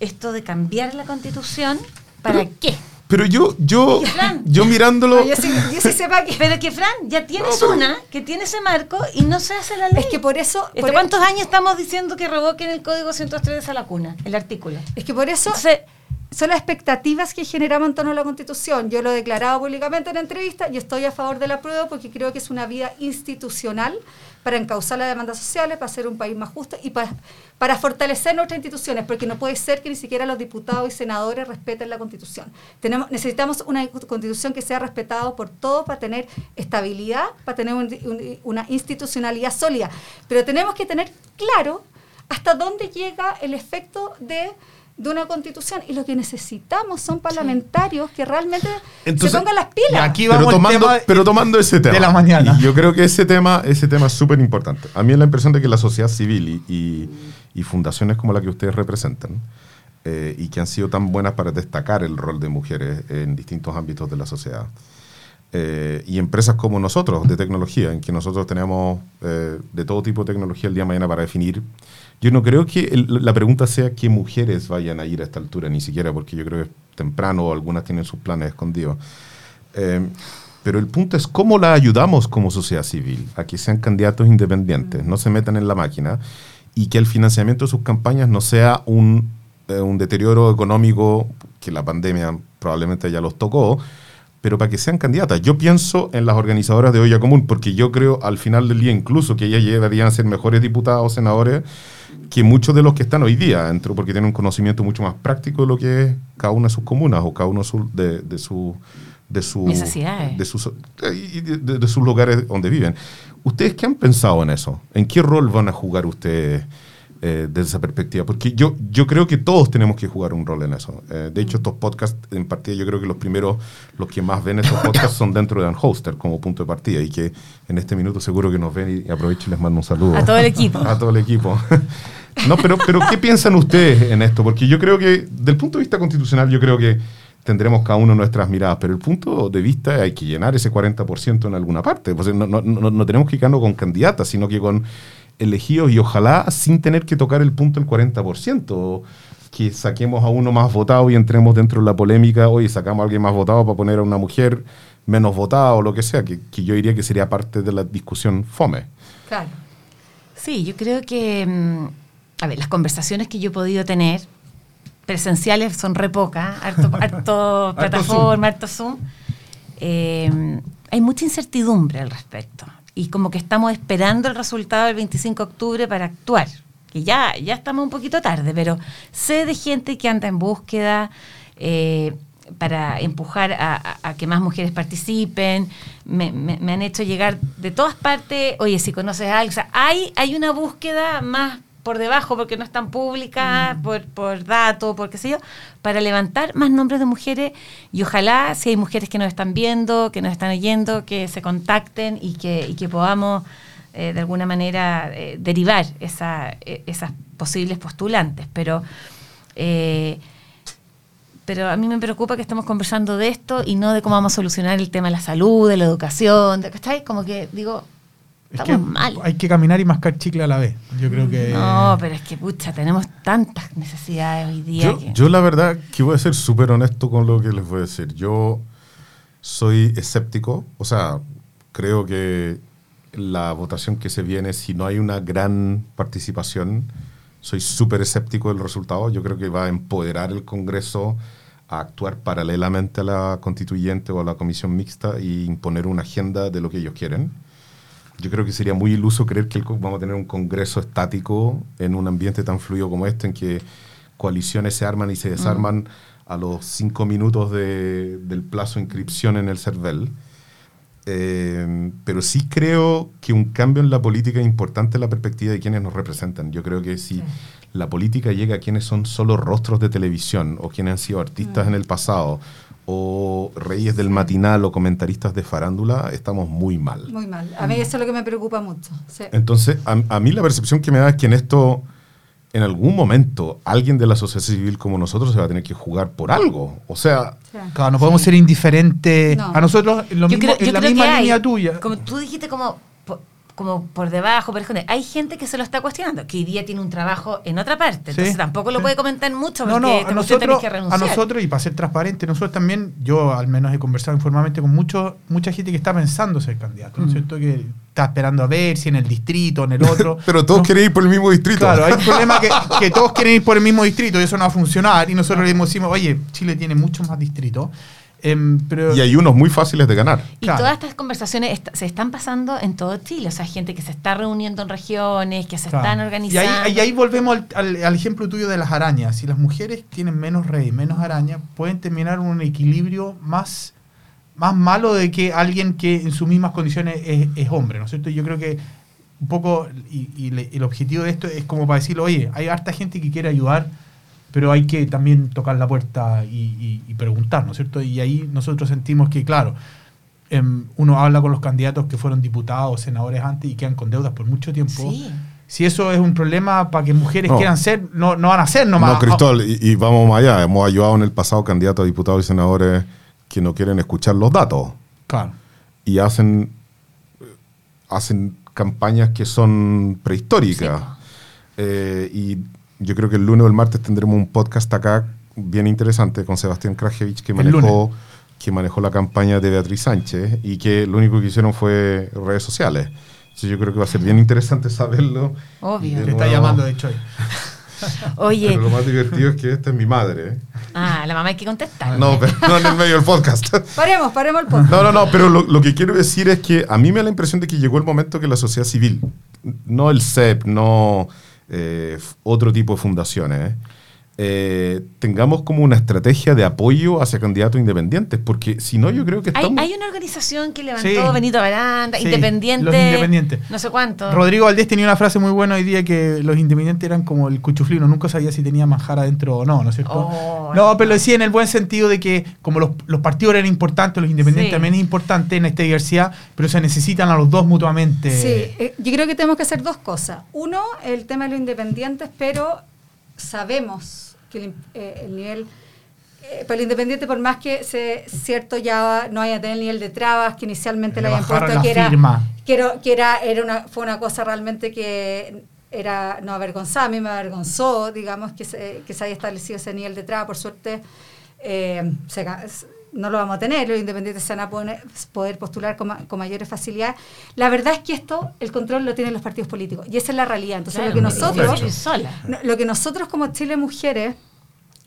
Esto de cambiar la constitución, ¿para qué? Pero yo, yo, Fran. yo mirándolo... No, yo, sí, yo sí sepa que... Pero que Fran, ya tienes No, pero- una que tiene ese marco y no se hace la ley. Es que por eso... ¿Este por- ¿Cuántos años estamos diciendo que revoquen el código 103 de esa lacuna, el artículo? Es que por eso Entonces, son las expectativas que generamos en torno a la Constitución. Yo lo he declarado públicamente en entrevista y estoy a favor de la prueba porque creo que es una vía institucional para encauzar las demandas sociales, para hacer un país más justo y para, para fortalecer nuestras instituciones, porque no puede ser que ni siquiera los diputados y senadores respeten la Constitución. Tenemos, necesitamos una Constitución que sea respetada por todos para tener estabilidad, para tener un- un- una institucionalidad sólida. Pero tenemos que tener claro hasta dónde llega el efecto de, de una constitución. Y lo que necesitamos son parlamentarios que realmente Entonces- se pongan las pilas. Y aquí pero vamos al tomando, tema pero tomando ese tema. de la mañana. Y yo creo que ese tema, ese tema es súper importante. A mí es la impresión de que la sociedad civil y, y- y fundaciones como la que ustedes representan, eh, y que han sido tan buenas para destacar el rol de mujeres en distintos ámbitos de la sociedad, eh, y empresas como nosotros de tecnología, en que nosotros tenemos eh, de todo tipo de tecnología el día de mañana para definir. Yo no creo que el- la pregunta sea qué mujeres vayan a ir a esta altura, ni siquiera, porque yo creo que es temprano algunas tienen sus planes escondidos. Eh, pero el punto es cómo la ayudamos como sociedad civil a que sean candidatos independientes, no se metan en la máquina y que el financiamiento de sus campañas no sea un, eh, un deterioro económico que la pandemia probablemente ya los tocó, pero para que sean candidatas. Yo pienso en las organizadoras de Olla Común, porque yo creo al final del día incluso que ellas deberían ser mejores diputados o senadores que muchos de los que están hoy día dentro, porque tienen un conocimiento mucho más práctico de lo que es cada una de sus comunas o cada uno de, de, de su de su Necesidades. de sus de, de- de sus lugares donde viven. ¿Ustedes qué han pensado en eso? ¿En qué rol van a jugar ustedes eh, desde esa perspectiva? Porque yo, yo creo que todos tenemos que jugar un rol en eso. Eh, de hecho, estos podcasts en partida, yo creo que los primeros, los que más ven estos podcasts son dentro de Unhoster como punto de partida y que en este minuto seguro que nos ven y aprovecho y les mando un saludo. A todo el equipo. A todo el equipo. No, pero, pero ¿qué piensan ustedes en esto? Porque yo creo que, del punto de vista constitucional, yo creo que tendremos cada uno nuestras miradas, pero el punto de vista hay que llenar ese 40% en alguna parte. Pues no, no, no, no tenemos que quedarnos con candidatas, sino que con elegidos y ojalá sin tener que tocar el punto del 40%. Que saquemos a uno más votado y entremos dentro de la polémica, oye, sacamos a alguien más votado para poner a una mujer menos votada o lo que sea, que, que yo diría que sería parte de la discusión fome. Claro. Sí, yo creo que, mm, a ver, las conversaciones que yo he podido tener presenciales son re pocas, harto, harto plataforma, harto Zoom. Eh, hay mucha incertidumbre al respecto y como que estamos esperando el resultado del 25 de octubre para actuar. Que ya, ya estamos un poquito tarde, pero sé de gente que anda en búsqueda eh, para empujar a, que más mujeres participen. Me, me- me han hecho llegar de todas partes, oye, si conoces a alguien, o sea, hay, hay una búsqueda más por debajo porque no están públicas, por, por datos, por qué sé yo, para levantar más nombres de mujeres y ojalá si hay mujeres que nos están viendo, que nos están oyendo, que se contacten y que, y que podamos eh, de alguna manera eh, derivar esa, eh, esas posibles postulantes. Pero, eh, pero a mí me preocupa que estemos conversando de esto y no de cómo vamos a solucionar el tema de la salud, de la educación, de, ¿cachai? Como que digo, Es que mal. hay que caminar y mascar chicle a la vez. Yo creo que. No, pero es que, pucha, tenemos tantas necesidades hoy día. Yo, que- yo la verdad que voy a ser súper honesto con lo que les voy a decir. Yo soy escéptico, o sea, creo que la votación que se viene, si no hay una gran participación, soy súper escéptico del resultado. Yo creo que va a empoderar el Congreso a actuar paralelamente a la constituyente o a la comisión mixta y imponer una agenda de lo que ellos quieren. Yo creo que sería muy iluso creer que vamos a tener un Congreso estático en un ambiente tan fluido como este, en que coaliciones se arman y se desarman a los cinco minutos de, del plazo de inscripción en el CERVEL. Eh, pero sí creo que un cambio en la política es importante en la perspectiva de quienes nos representan. Yo creo que si la política llega a quienes son solo rostros de televisión o quienes han sido artistas mm. en el pasado o reyes del matinal o comentaristas de farándula, estamos muy mal. Muy mal. A mí eso es lo que me preocupa mucho. Entonces, a, a, mí la percepción que me da es que en esto, en algún momento, alguien de la sociedad civil como nosotros se va a tener que jugar por algo. O sea... Claro, no podemos ser indiferentes a nosotros lo mismo, en la misma línea tuya. Como tú dijiste, como como por debajo, por ejemplo, hay gente que se lo está cuestionando, que hoy día tiene un trabajo en otra parte, entonces tampoco lo puede comentar mucho porque no, a nosotros, que renunciar. A nosotros, y para ser transparente, nosotros también, yo al menos he conversado informalmente con mucho, mucha gente que está pensando ser candidato, ¿no es mm. cierto? Que está esperando a ver si en el distrito, en el otro. Pero todos quieren ir por el mismo distrito. Claro, hay un problema que, que, todos quieren ir por el mismo distrito y eso no va a funcionar. Y nosotros le decimos, oye, Chile tiene muchos más distritos. Em, y hay unos muy fáciles de ganar. Y todas estas conversaciones se están pasando en todo Chile. O sea, gente que se está reuniendo en regiones, que se están organizando. Y ahí, volvemos al, ejemplo tuyo de las arañas. Si las mujeres tienen menos rey, menos araña, pueden terminar un equilibrio más, más malo de que alguien que en sus mismas condiciones es, hombre, ¿no es cierto? Yo creo que un poco, y, el objetivo de esto es como para decirlo, oye, hay harta gente que quiere ayudar pero hay que también tocar la puerta y, preguntar, ¿no es cierto? Y ahí nosotros sentimos que, claro, em, uno habla con los candidatos que fueron diputados, senadores antes y quedan con deudas por mucho tiempo. Si eso es un problema para que mujeres quieran ser, no, no van a ser nomás. No, Cristóbal, y, vamos más allá. Hemos ayudado en el pasado candidatos a diputados y senadores que no quieren escuchar los datos. Claro. Y hacen, hacen campañas que son prehistóricas. Eh, y yo creo que el lunes o el martes tendremos un podcast acá bien interesante con Sebastián Krajewicz que manejó, que manejó la campaña de Beatriz Sánchez y que lo único que hicieron fue redes sociales. Entonces yo creo que va a ser bien interesante saberlo. Obvio. Te está llamando de hecho. Oye. Pero lo más divertido es que esta es mi madre. ¿eh? Ah, la mamá hay que contestar. No, pero no en el medio del podcast. Paremos, paremos el podcast. No, no, no, pero lo, lo, que quiero decir es que a mí me da la impresión de que llegó el momento que la sociedad civil, no el CEP, no eh, otro tipo de fundaciones, eh, tengamos como una estrategia de apoyo hacia candidatos independientes, porque si no, yo creo que estamos... Hay, una organización que levantó Benito Baranda, independiente, no sé cuánto. Rodrigo Valdés tenía una frase muy buena hoy día que los independientes eran como el cuchuflino, nunca sabía si tenía manjar adentro o no, ¿no es cierto? Oh, no, pero lo decía en el buen sentido de que como los, los partidos eran importantes, los independientes también es importante en esta diversidad, pero se necesitan a los dos mutuamente. Sí, eh, yo creo que tenemos que hacer dos cosas. Uno, el tema de los independientes, pero sabemos que eh, el, nivel eh, para el independiente, por más que se, cierto ya no haya tenido el nivel de trabas que inicialmente le habían puesto, que era, que era, era, una, fue una cosa realmente que era no avergonzada, a mí me avergonzó, digamos, que se, que se haya establecido ese nivel de trabas, por suerte eh, no lo vamos a tener, los independientes se van a poder postular con, con, mayores facilidades. La verdad es que esto, el control lo tienen los partidos políticos, y esa es la realidad. Entonces, lo que nosotros, lo que nosotros como Chile Mujeres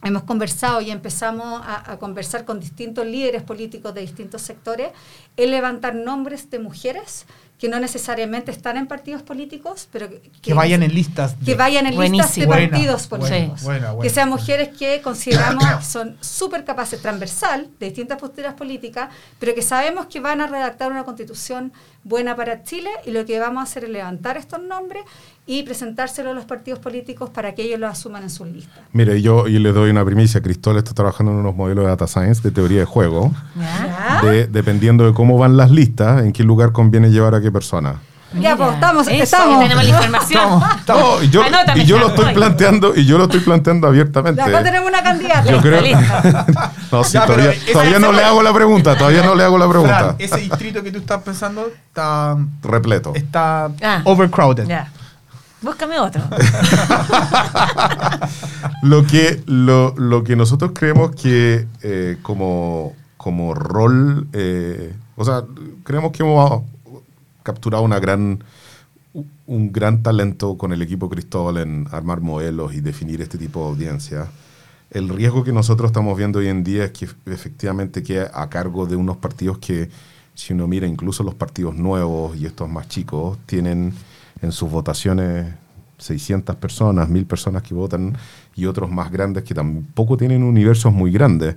hemos conversado y empezamos a, conversar con distintos líderes políticos de distintos sectores, es levantar nombres de mujeres que no necesariamente están en partidos políticos, pero que, vayan en listas de, que vayan en listas de partidos políticos. que sean mujeres que consideramos son súper capaces, transversal, de distintas posturas políticas, pero que sabemos que van a redactar una constitución buena para Chile y lo que vamos a hacer es levantar estos nombres y presentárselo a los partidos políticos para que ellos lo asuman en sus listas. Mire, yo, yo le doy una primicia. Cristóbal está trabajando en unos modelos de data science, de teoría de juego, dependiendo de cómo van las listas, en qué lugar conviene llevar a qué persona. ya, pues estamos, estamos. tenemos la información. y yo, y yo lo estoy planteando, y yo lo estoy planteando abiertamente. acá tenemos una candidata. Yo creo, no, sí, todavía, todavía no le hago la pregunta, todavía no le hago la pregunta. ese distrito que tú estás pensando está repleto. Está ah. overcrowded. Búscame otro. lo, que, lo, lo, que nosotros creemos que eh, como, como rol, eh, o sea, creemos que capturado una gran, un gran talento con el equipo Cristóbal en armar modelos y definir este tipo de audiencia. El riesgo que nosotros estamos viendo hoy en día es que efectivamente queda a cargo de unos partidos que, si uno mira incluso los partidos nuevos y estos más chicos, tienen en sus votaciones 600 personas, 1000 personas que votan y otros más grandes que tampoco tienen universos muy grandes.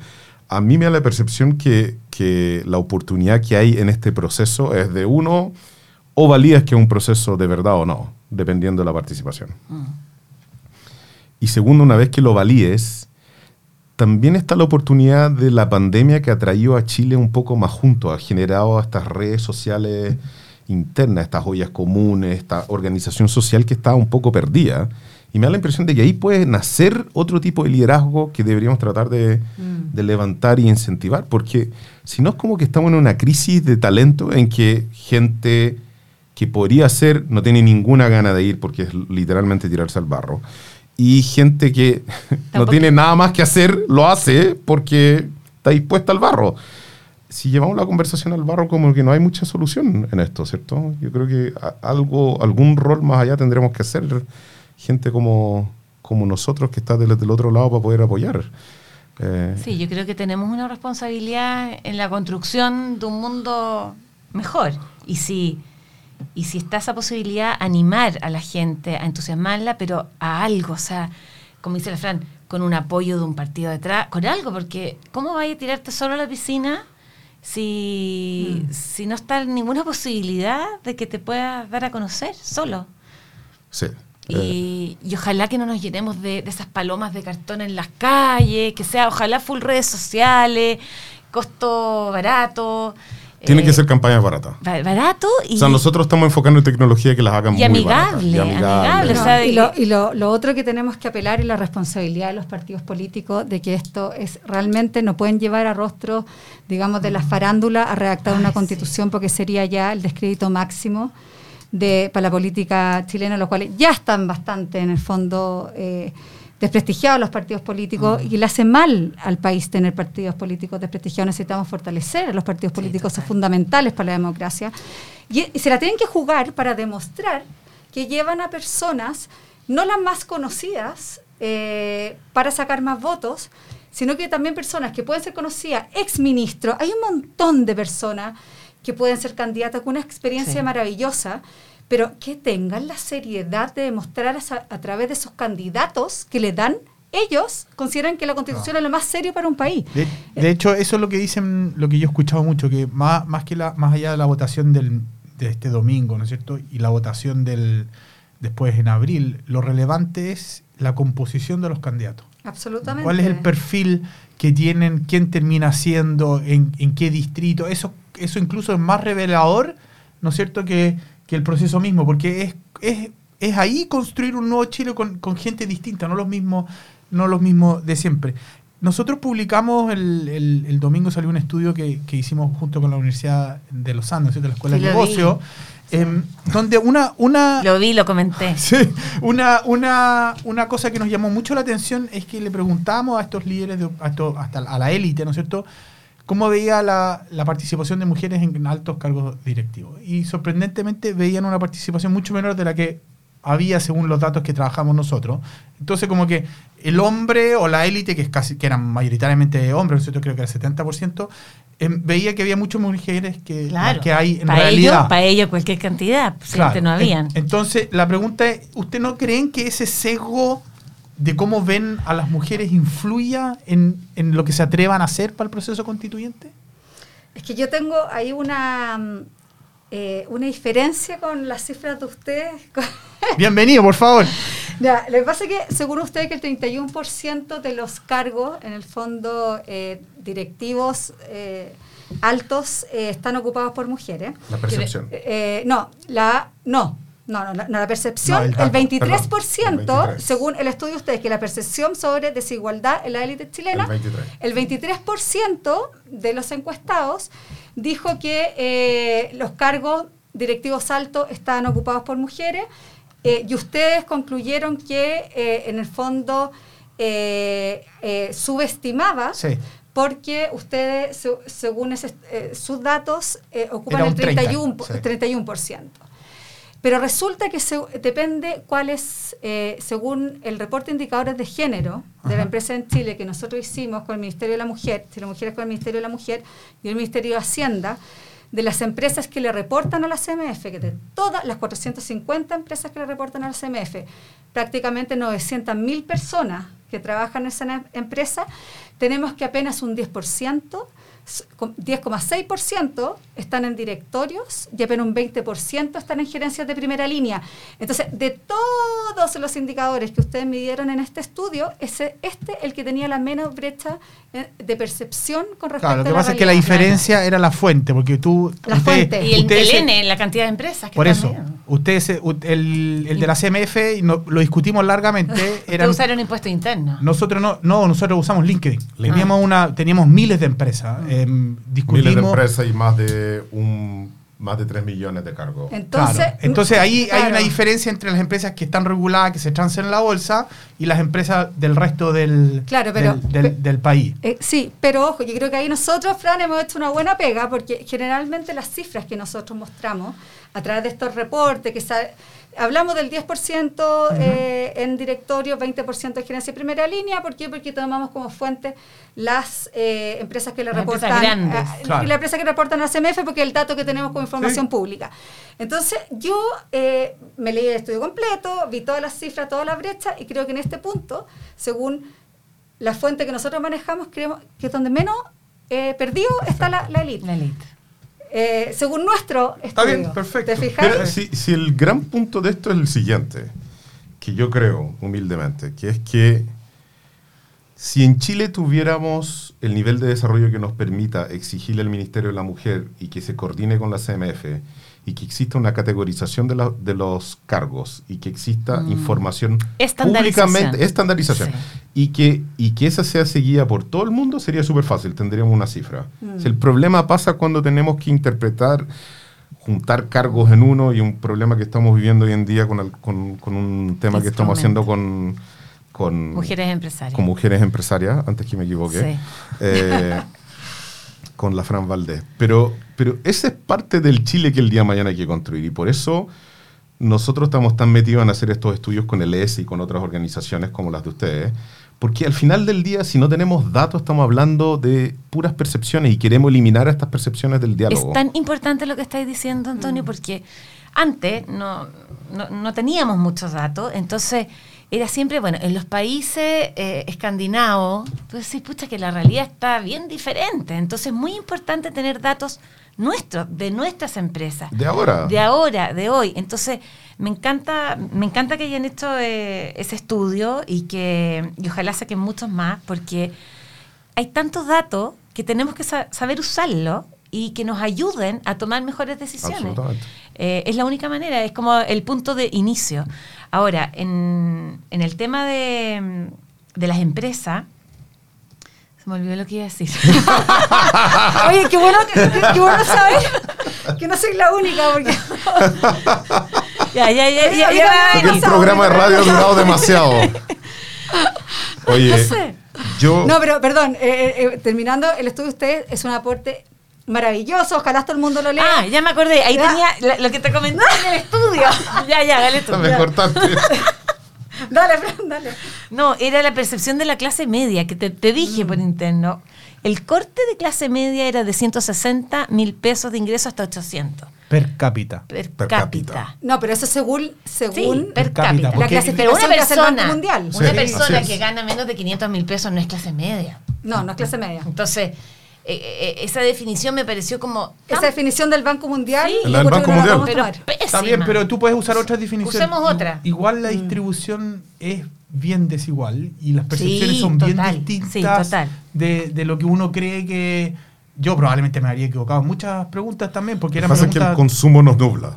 A mí me da la percepción que, que la oportunidad que hay en este proceso es de uno, o valías que es un proceso de verdad o no, dependiendo de la participación. Mm. Y segundo, una vez que lo valíes, también está la oportunidad de la pandemia que ha traído a Chile un poco más junto, ha generado estas redes sociales interna, estas ollas comunes, esta organización social que está un poco perdida. Y me da la impresión de que ahí puede nacer otro tipo de liderazgo que deberíamos tratar de, mm. de, levantar y incentivar, porque si no es como que estamos en una crisis de talento en que gente que podría ser no tiene ninguna gana de ir porque es literalmente tirarse al barro. Y gente que no tiene nada más que hacer, lo hace porque está dispuesta al barro si llevamos la conversación al barro, como que no hay mucha solución en esto, ¿cierto? Yo creo que algo, algún rol más allá tendremos que hacer gente como, como nosotros que está del, del otro lado para poder apoyar. Eh, sí, yo creo que tenemos una responsabilidad en la construcción de un mundo mejor. Y si, y si está esa posibilidad, animar a la gente, a entusiasmarla, pero a algo, o sea, como dice la Fran, con un apoyo de un partido detrás, con algo, porque ¿cómo vaya a tirarte solo a la piscina si, mm. si no está ninguna posibilidad de que te puedas dar a conocer solo. Sí. Y, y, ojalá que no nos llenemos de, de, esas palomas de cartón en las calles, que sea ojalá full redes sociales, costo barato. Tiene que eh, ser campañas baratas. Barato y... O sea, nosotros estamos enfocando en tecnología que las hagan muy amigable, Y amigable. y, lo, y lo, lo, otro que tenemos que apelar es la responsabilidad de los partidos políticos de que esto es realmente no pueden llevar a rostro, digamos, de la farándula a redactar una constitución porque sería ya el descrédito máximo de, para la política chilena, los cuales ya están bastante en el fondo... Eh, desprestigiados los partidos políticos y le hace mal al país tener partidos políticos desprestigiados. Necesitamos fortalecer a los partidos políticos, son fundamentales para la democracia. Y, se la tienen que jugar para demostrar que llevan a personas, no las más conocidas, eh, para sacar más votos, sino que también personas que pueden ser conocidas, exministros. Hay un montón de personas que pueden ser candidatas con una experiencia maravillosa pero que tengan la seriedad de demostrar a, través de esos candidatos que le dan ellos consideran que la constitución es lo más serio para un país. De, hecho, eso es lo que dicen, lo que yo he escuchado mucho, que más, más que la, más allá de la votación del, de este domingo, ¿no es cierto? Y la votación del después en abril, lo relevante es la composición de los candidatos. Absolutamente. ¿Cuál es el perfil que tienen? ¿Quién termina siendo? ¿En, en qué distrito? Eso, eso incluso es más revelador, ¿no es cierto? Que el proceso mismo, porque es, es, es ahí construir un nuevo Chile con, con, gente distinta, no los mismos, no los mismos de siempre. Nosotros publicamos el, el, domingo salió un estudio que, que, hicimos junto con la Universidad de Los Andes, de la Escuela de Negocio, em, donde una, una... Lo vi, lo comenté. Sí, una, una, una cosa que nos llamó mucho la atención es que le preguntamos a estos líderes, de, a hasta a la élite, ¿no es cierto?, cómo veía la, participación de mujeres en altos cargos directivos. Y sorprendentemente veían una participación mucho menor de la que había según los datos que trabajamos nosotros. Entonces, como que el hombre o la élite, que, es casi, que eran mayoritariamente hombres, nosotros creo que era el 70%, em, veía que había muchas mujeres que, que hay en realidad. para ellos cualquier cantidad, claro. no habían. Entonces, la pregunta es, ¿usted no creen que ese sesgo de cómo ven a las mujeres influya en, en, lo que se atrevan a hacer para el proceso constituyente? Es que yo tengo ahí una, mm, eh, una diferencia con las cifras de ustedes. Bienvenido, por favor. Ya, lo que pasa es que, según ustedes, que el 31% de los cargos, en el fondo, eh, directivos eh, altos, están ocupados por mujeres. La percepción. no, la, no, no, no, no, la percepción, el, 23%, según el estudio de ustedes, que la percepción sobre desigualdad en la élite chilena, el 23%, de los encuestados dijo que eh, los cargos directivos altos estaban ocupados por mujeres eh, y ustedes concluyeron que eh, en el fondo subestimaba porque ustedes, se- según ese- eh, sus datos, eh, ocupan el un 30, 31%. sí. 31%. Pero resulta que se- depende cuál es, eh, según el reporte de indicadores de género de la empresa en Chile que nosotros hicimos con el Ministerio de la Mujer, Chile Mujeres con el Ministerio de la Mujer y el Ministerio de Hacienda, de las empresas que le reportan a la CMF, que de todas las 450 empresas que le reportan a la CMF, prácticamente 900.000 personas que trabajan en esa ne- empresa, tenemos que apenas un 10%, s- con- 10,6% están en directorios y apenas un 20% están en gerencias de primera línea. Entonces, de todos los indicadores que ustedes midieron en este estudio, ese, este el que tenía la menos brecha eh, de percepción con respecto Claro, lo que a la pasa es que la diferencia era la fuente, porque tú... La ustedes- fuente. Y el, ustedes el N, la cantidad de empresas que Por eso, ustedes, el, el de la CMF, y no- lo discutimos largamente, Era eran, usar un impuesto interno. nosotros no, no, nosotros usamos LinkedIn. LinkedIn. Teníamos, una, teníamos miles de empresas. Discutimos, Miles de empresas y más de un más de 3 millones de cargos. Entonces, Claro. Entonces ahí hay una diferencia entre las empresas que están reguladas, que se transan en la bolsa, y las empresas del resto del, Claro, pero- del, del- del país. Eh, sí, pero ojo, yo creo que ahí nosotros, Fran, hemos hecho una buena pega porque generalmente las cifras que nosotros mostramos a través de estos reportes, que hablamos del 10% eh, en directorio, 20% en gerencia de primera línea, ¿por qué? Porque tomamos como fuente las eh, empresas que le Las reportan, grandes. a- Claro. la empresa que reportan a CMF porque es el dato que tenemos como información Sí. pública. Entonces, yo eh, me leí el estudio completo, vi todas las cifras, todas las brechas, y creo que en este punto, según la fuente que nosotros manejamos, creemos que es donde menos eh, perdido está la, la elite. La elite. Eh, según nuestro estudio. Está bien, perfecto. ¿Te fijas? Pero si, si el gran punto de esto es el siguiente, que yo creo humildemente, que es que si en Chile tuviéramos el nivel de desarrollo que nos permita exigirle al Ministerio de la Mujer y que se coordine con la CMF y que exista una categorización de, la- de los cargos y que exista Mm. información Estandarización. públicamente, estandarización, Sí. y, que, y que esa sea seguida por todo el mundo, sería súper fácil, tendríamos una cifra. Mm. Si el problema pasa cuando tenemos que interpretar juntar cargos en uno y un problema que estamos viviendo hoy en día con, el- con- con un tema que estamos haciendo con, con Mujeres empresarias. con mujeres empresarias, antes que me equivoque, Sí. eh, con la Fran Valdés. Pero, pero esa es parte del Chile que el día de mañana hay que construir y por eso nosotros estamos tan metidos en hacer estos estudios con el ES y con otras organizaciones como las de ustedes, porque al final del día, si no tenemos datos, estamos hablando de puras percepciones y queremos eliminar estas percepciones del diálogo. Es tan importante lo que estáis diciendo, Antonio, porque antes no, no, no teníamos muchos datos, entonces era siempre, bueno, en los países eh, escandinavos, tú decís, pucha, que la realidad está bien diferente, entonces es muy importante tener datos nuestros, de nuestras empresas. De ahora. De ahora, de hoy. Entonces, me encanta, me encanta que hayan hecho eh, ese estudio y que y ojalá saquen muchos más, porque hay tantos datos que tenemos que sa- saber usarlo y que nos ayuden a tomar mejores decisiones. Absolutamente. Eh, es la única manera, es como el punto de inicio. Ahora, en, en el tema de, de las empresas, se me olvidó lo que iba a decir. Oye, qué bueno, que- qué, qué bueno saber que no soy la única, porque ya, ya, ya, ya, Porque el programa de radio ha durado demasiado. Oye, No sé. yo... No, pero perdón, eh, eh, eh, terminando, el estudio de ustedes es un aporte maravilloso, ojalá todo el mundo lo lea. Ah, ya me acordé. Ahí Ya. tenía lo que te comenté en el estudio. ya, ya, dale tú. me cortaste. Dale, Fran, dale. No, era la percepción de la clase media, que te, te dije Mm. por interno. El corte de clase media era de 160 mil pesos de ingreso hasta 800 Per cápita. per, Per cápita. cápita. No, pero eso según, según Sí, per cápita, la clasificación Pero una persona, Mundial. una Sí, persona que gana menos de 500 mil pesos no es clase media. No, no es clase media. Entonces, eh, eh, esa definición me pareció como... Esa definición del Banco Mundial. Sí. La del Banco no Mundial. pero. Está bien, pero tú puedes usar otras definiciones. Usemos I- otra. Igual la distribución es bien desigual y las percepciones Sí, son bien distintas Sí, total. De, de lo que uno cree que... Yo probablemente me habría equivocado en muchas preguntas también, porque Lo que eran pasa es que el consumo nos nubla.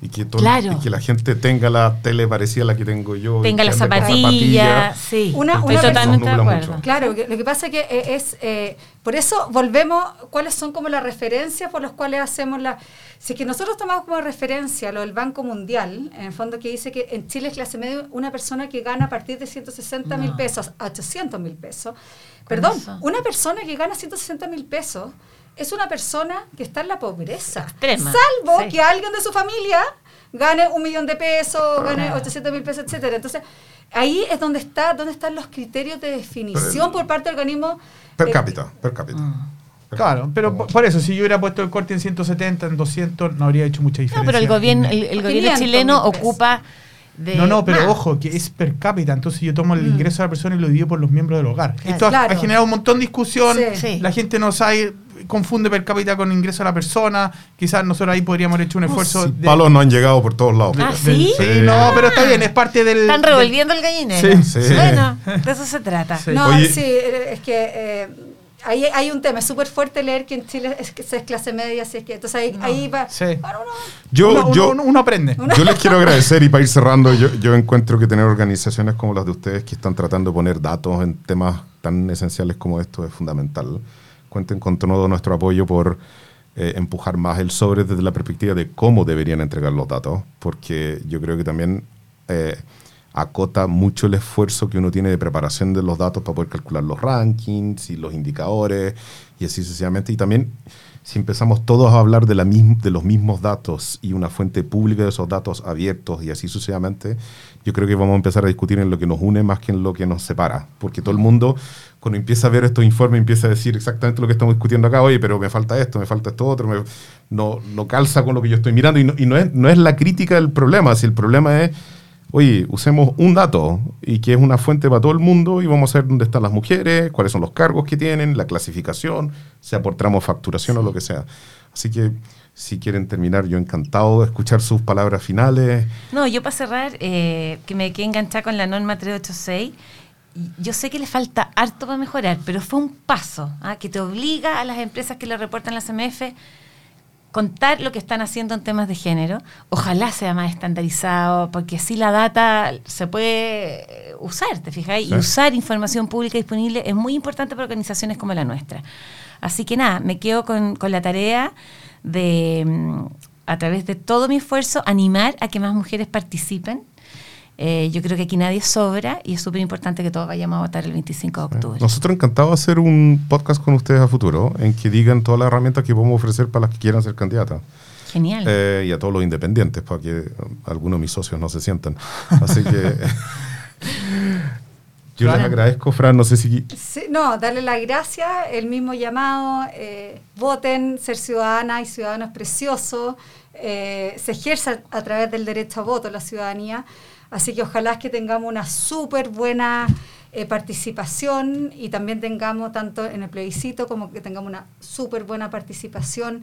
Y que, todo- Claro. y que la gente tenga la tele parecida a la que tengo yo. Tenga las zapatillas, sí. Una- estoy una totalmente de acuerdo. Claro, lo que pasa que eh, es, eh, por eso volvemos, cuáles son como las referencias por las cuales hacemos la... Si es que nosotros tomamos como referencia lo del Banco Mundial, en el fondo que dice que en Chile es clase media una persona que gana a partir de 160 mil No. pesos a 800 mil pesos. Perdón, eso? una persona que gana 160 mil pesos es una persona que está en la pobreza. Extrema, Salvo sí. que alguien de su familia gane un millón de pesos, gane Claro. 800 mil pesos, etcétera. Entonces, ahí es donde está, donde están los criterios de definición por parte del organismo. Per eh, cápita, per cápita. Mm. Claro, pero por por eso, si yo hubiera puesto el corte en 170, en 200, no habría hecho mucha No, diferencia. pero el gobierno, el, el gobierno 500 chileno ocupa de No, no, pero más. ojo, que es per cápita, entonces yo tomo el Mm. ingreso de la persona y lo divido por los miembros del hogar. Claro. Esto ha, Claro. ha generado un montón de discusión, Sí. Sí. la gente no sabe, confunde per cápita con ingreso a la persona, quizás nosotros ahí podríamos haber hecho un esfuerzo Sí, de... palos no han llegado por todos lados. Ah, del- ¿sí? Sí, no, pero está bien, es parte del... Están del- revolviendo el gallinero. Sí. Sí. Bueno, de eso se trata. Sí. No, Oye- sí, es que eh, ahí hay un tema, es súper fuerte leer que en Chile es, que se es clase media, así es que entonces ahí, ahí va... Sí. Bueno, uno- Yo, uno, yo, uno- uno aprende. Yo les quiero agradecer y para ir cerrando, yo, yo encuentro que tener organizaciones como las de ustedes que están tratando de poner datos en temas tan esenciales como esto es fundamental. Cuenten con todo nuestro apoyo por eh, empujar más el sobre desde la perspectiva de cómo deberían entregar los datos, porque yo creo que también eh, acota mucho el esfuerzo que uno tiene de preparación de los datos para poder calcular los rankings y los indicadores y así sucesivamente. Y también si empezamos todos a hablar de, la de los mismos datos y una fuente pública de esos datos abiertos y así sucesivamente, yo creo que vamos a empezar a discutir en lo que nos une más que en lo que nos separa. Porque todo el mundo, cuando empieza a ver estos informes, empieza a decir exactamente lo que estamos discutiendo acá, oye, pero me falta esto, me falta esto otro, me- no, no calza con lo que yo estoy mirando. Y no, y no es, no es la crítica del problema, si el problema es oye, usemos un dato y que es una fuente para todo el mundo y vamos a ver dónde están las mujeres, cuáles son los cargos que tienen, la clasificación, sea por tramo, facturación o lo que sea. Así que si quieren terminar, yo encantado de escuchar sus palabras finales. No, yo para cerrar, eh, que me quedé enganchada con la norma 386, y yo sé que le falta harto para mejorar, pero fue un paso ¿ah? que te obliga a las empresas que le reportan la CMF contar lo que están haciendo en temas de género. Ojalá sea más estandarizado, porque así la data se puede eh, usar, ¿te fijas? Y usar información pública disponible es muy importante para organizaciones como la nuestra. Así que nada, me quedo con, con la tarea de, mm, a través de todo mi esfuerzo, animar a que más mujeres participen. Eh, yo creo que aquí nadie sobra y es súper importante que todos vayamos a votar el 25 de octubre. Nosotros encantados de hacer un podcast con ustedes a futuro, en que digan todas las herramientas que podemos ofrecer para las que quieran ser candidatas. Genial. Eh, y a todos los independientes, para que algunos de mis socios no se sientan. Así que yo les Claro. agradezco, Fran, no sé si... Sí, no, darle las gracias, el mismo llamado, eh, voten, ser ciudadana y ciudadano es precioso, eh, se ejerce a, a través del derecho a voto la ciudadanía, así que ojalá que tengamos una súper buena eh, participación y también tengamos tanto en el plebiscito como que tengamos una súper buena participación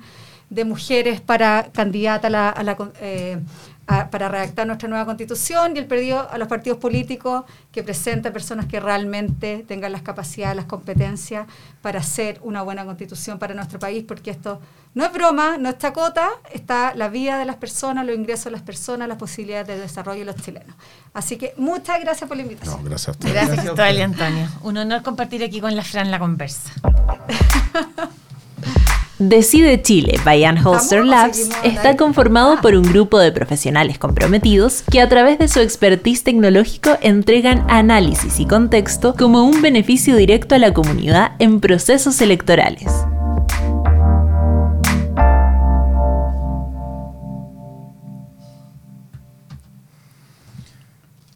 de mujeres para candidata a la, a la eh, a- para redactar nuestra nueva constitución y el pedido a los partidos políticos que presenten personas que realmente tengan las capacidades, las competencias para hacer una buena constitución para nuestro país, porque esto no es broma, no es chacota, está la vida de las personas, los ingresos de las personas, las posibilidades de desarrollo de los chilenos. Así que muchas gracias por la invitación. No, gracias a ustedes. Gracias, Gracias a ustedes. Antonio. Un honor compartir aquí con la Fran la conversa. Decide Chile by Ann Holster ¿Estamos o Labs está conformado por un grupo de profesionales comprometidos que a través de su expertise tecnológico entregan análisis y contexto como un beneficio directo a la comunidad en procesos electorales.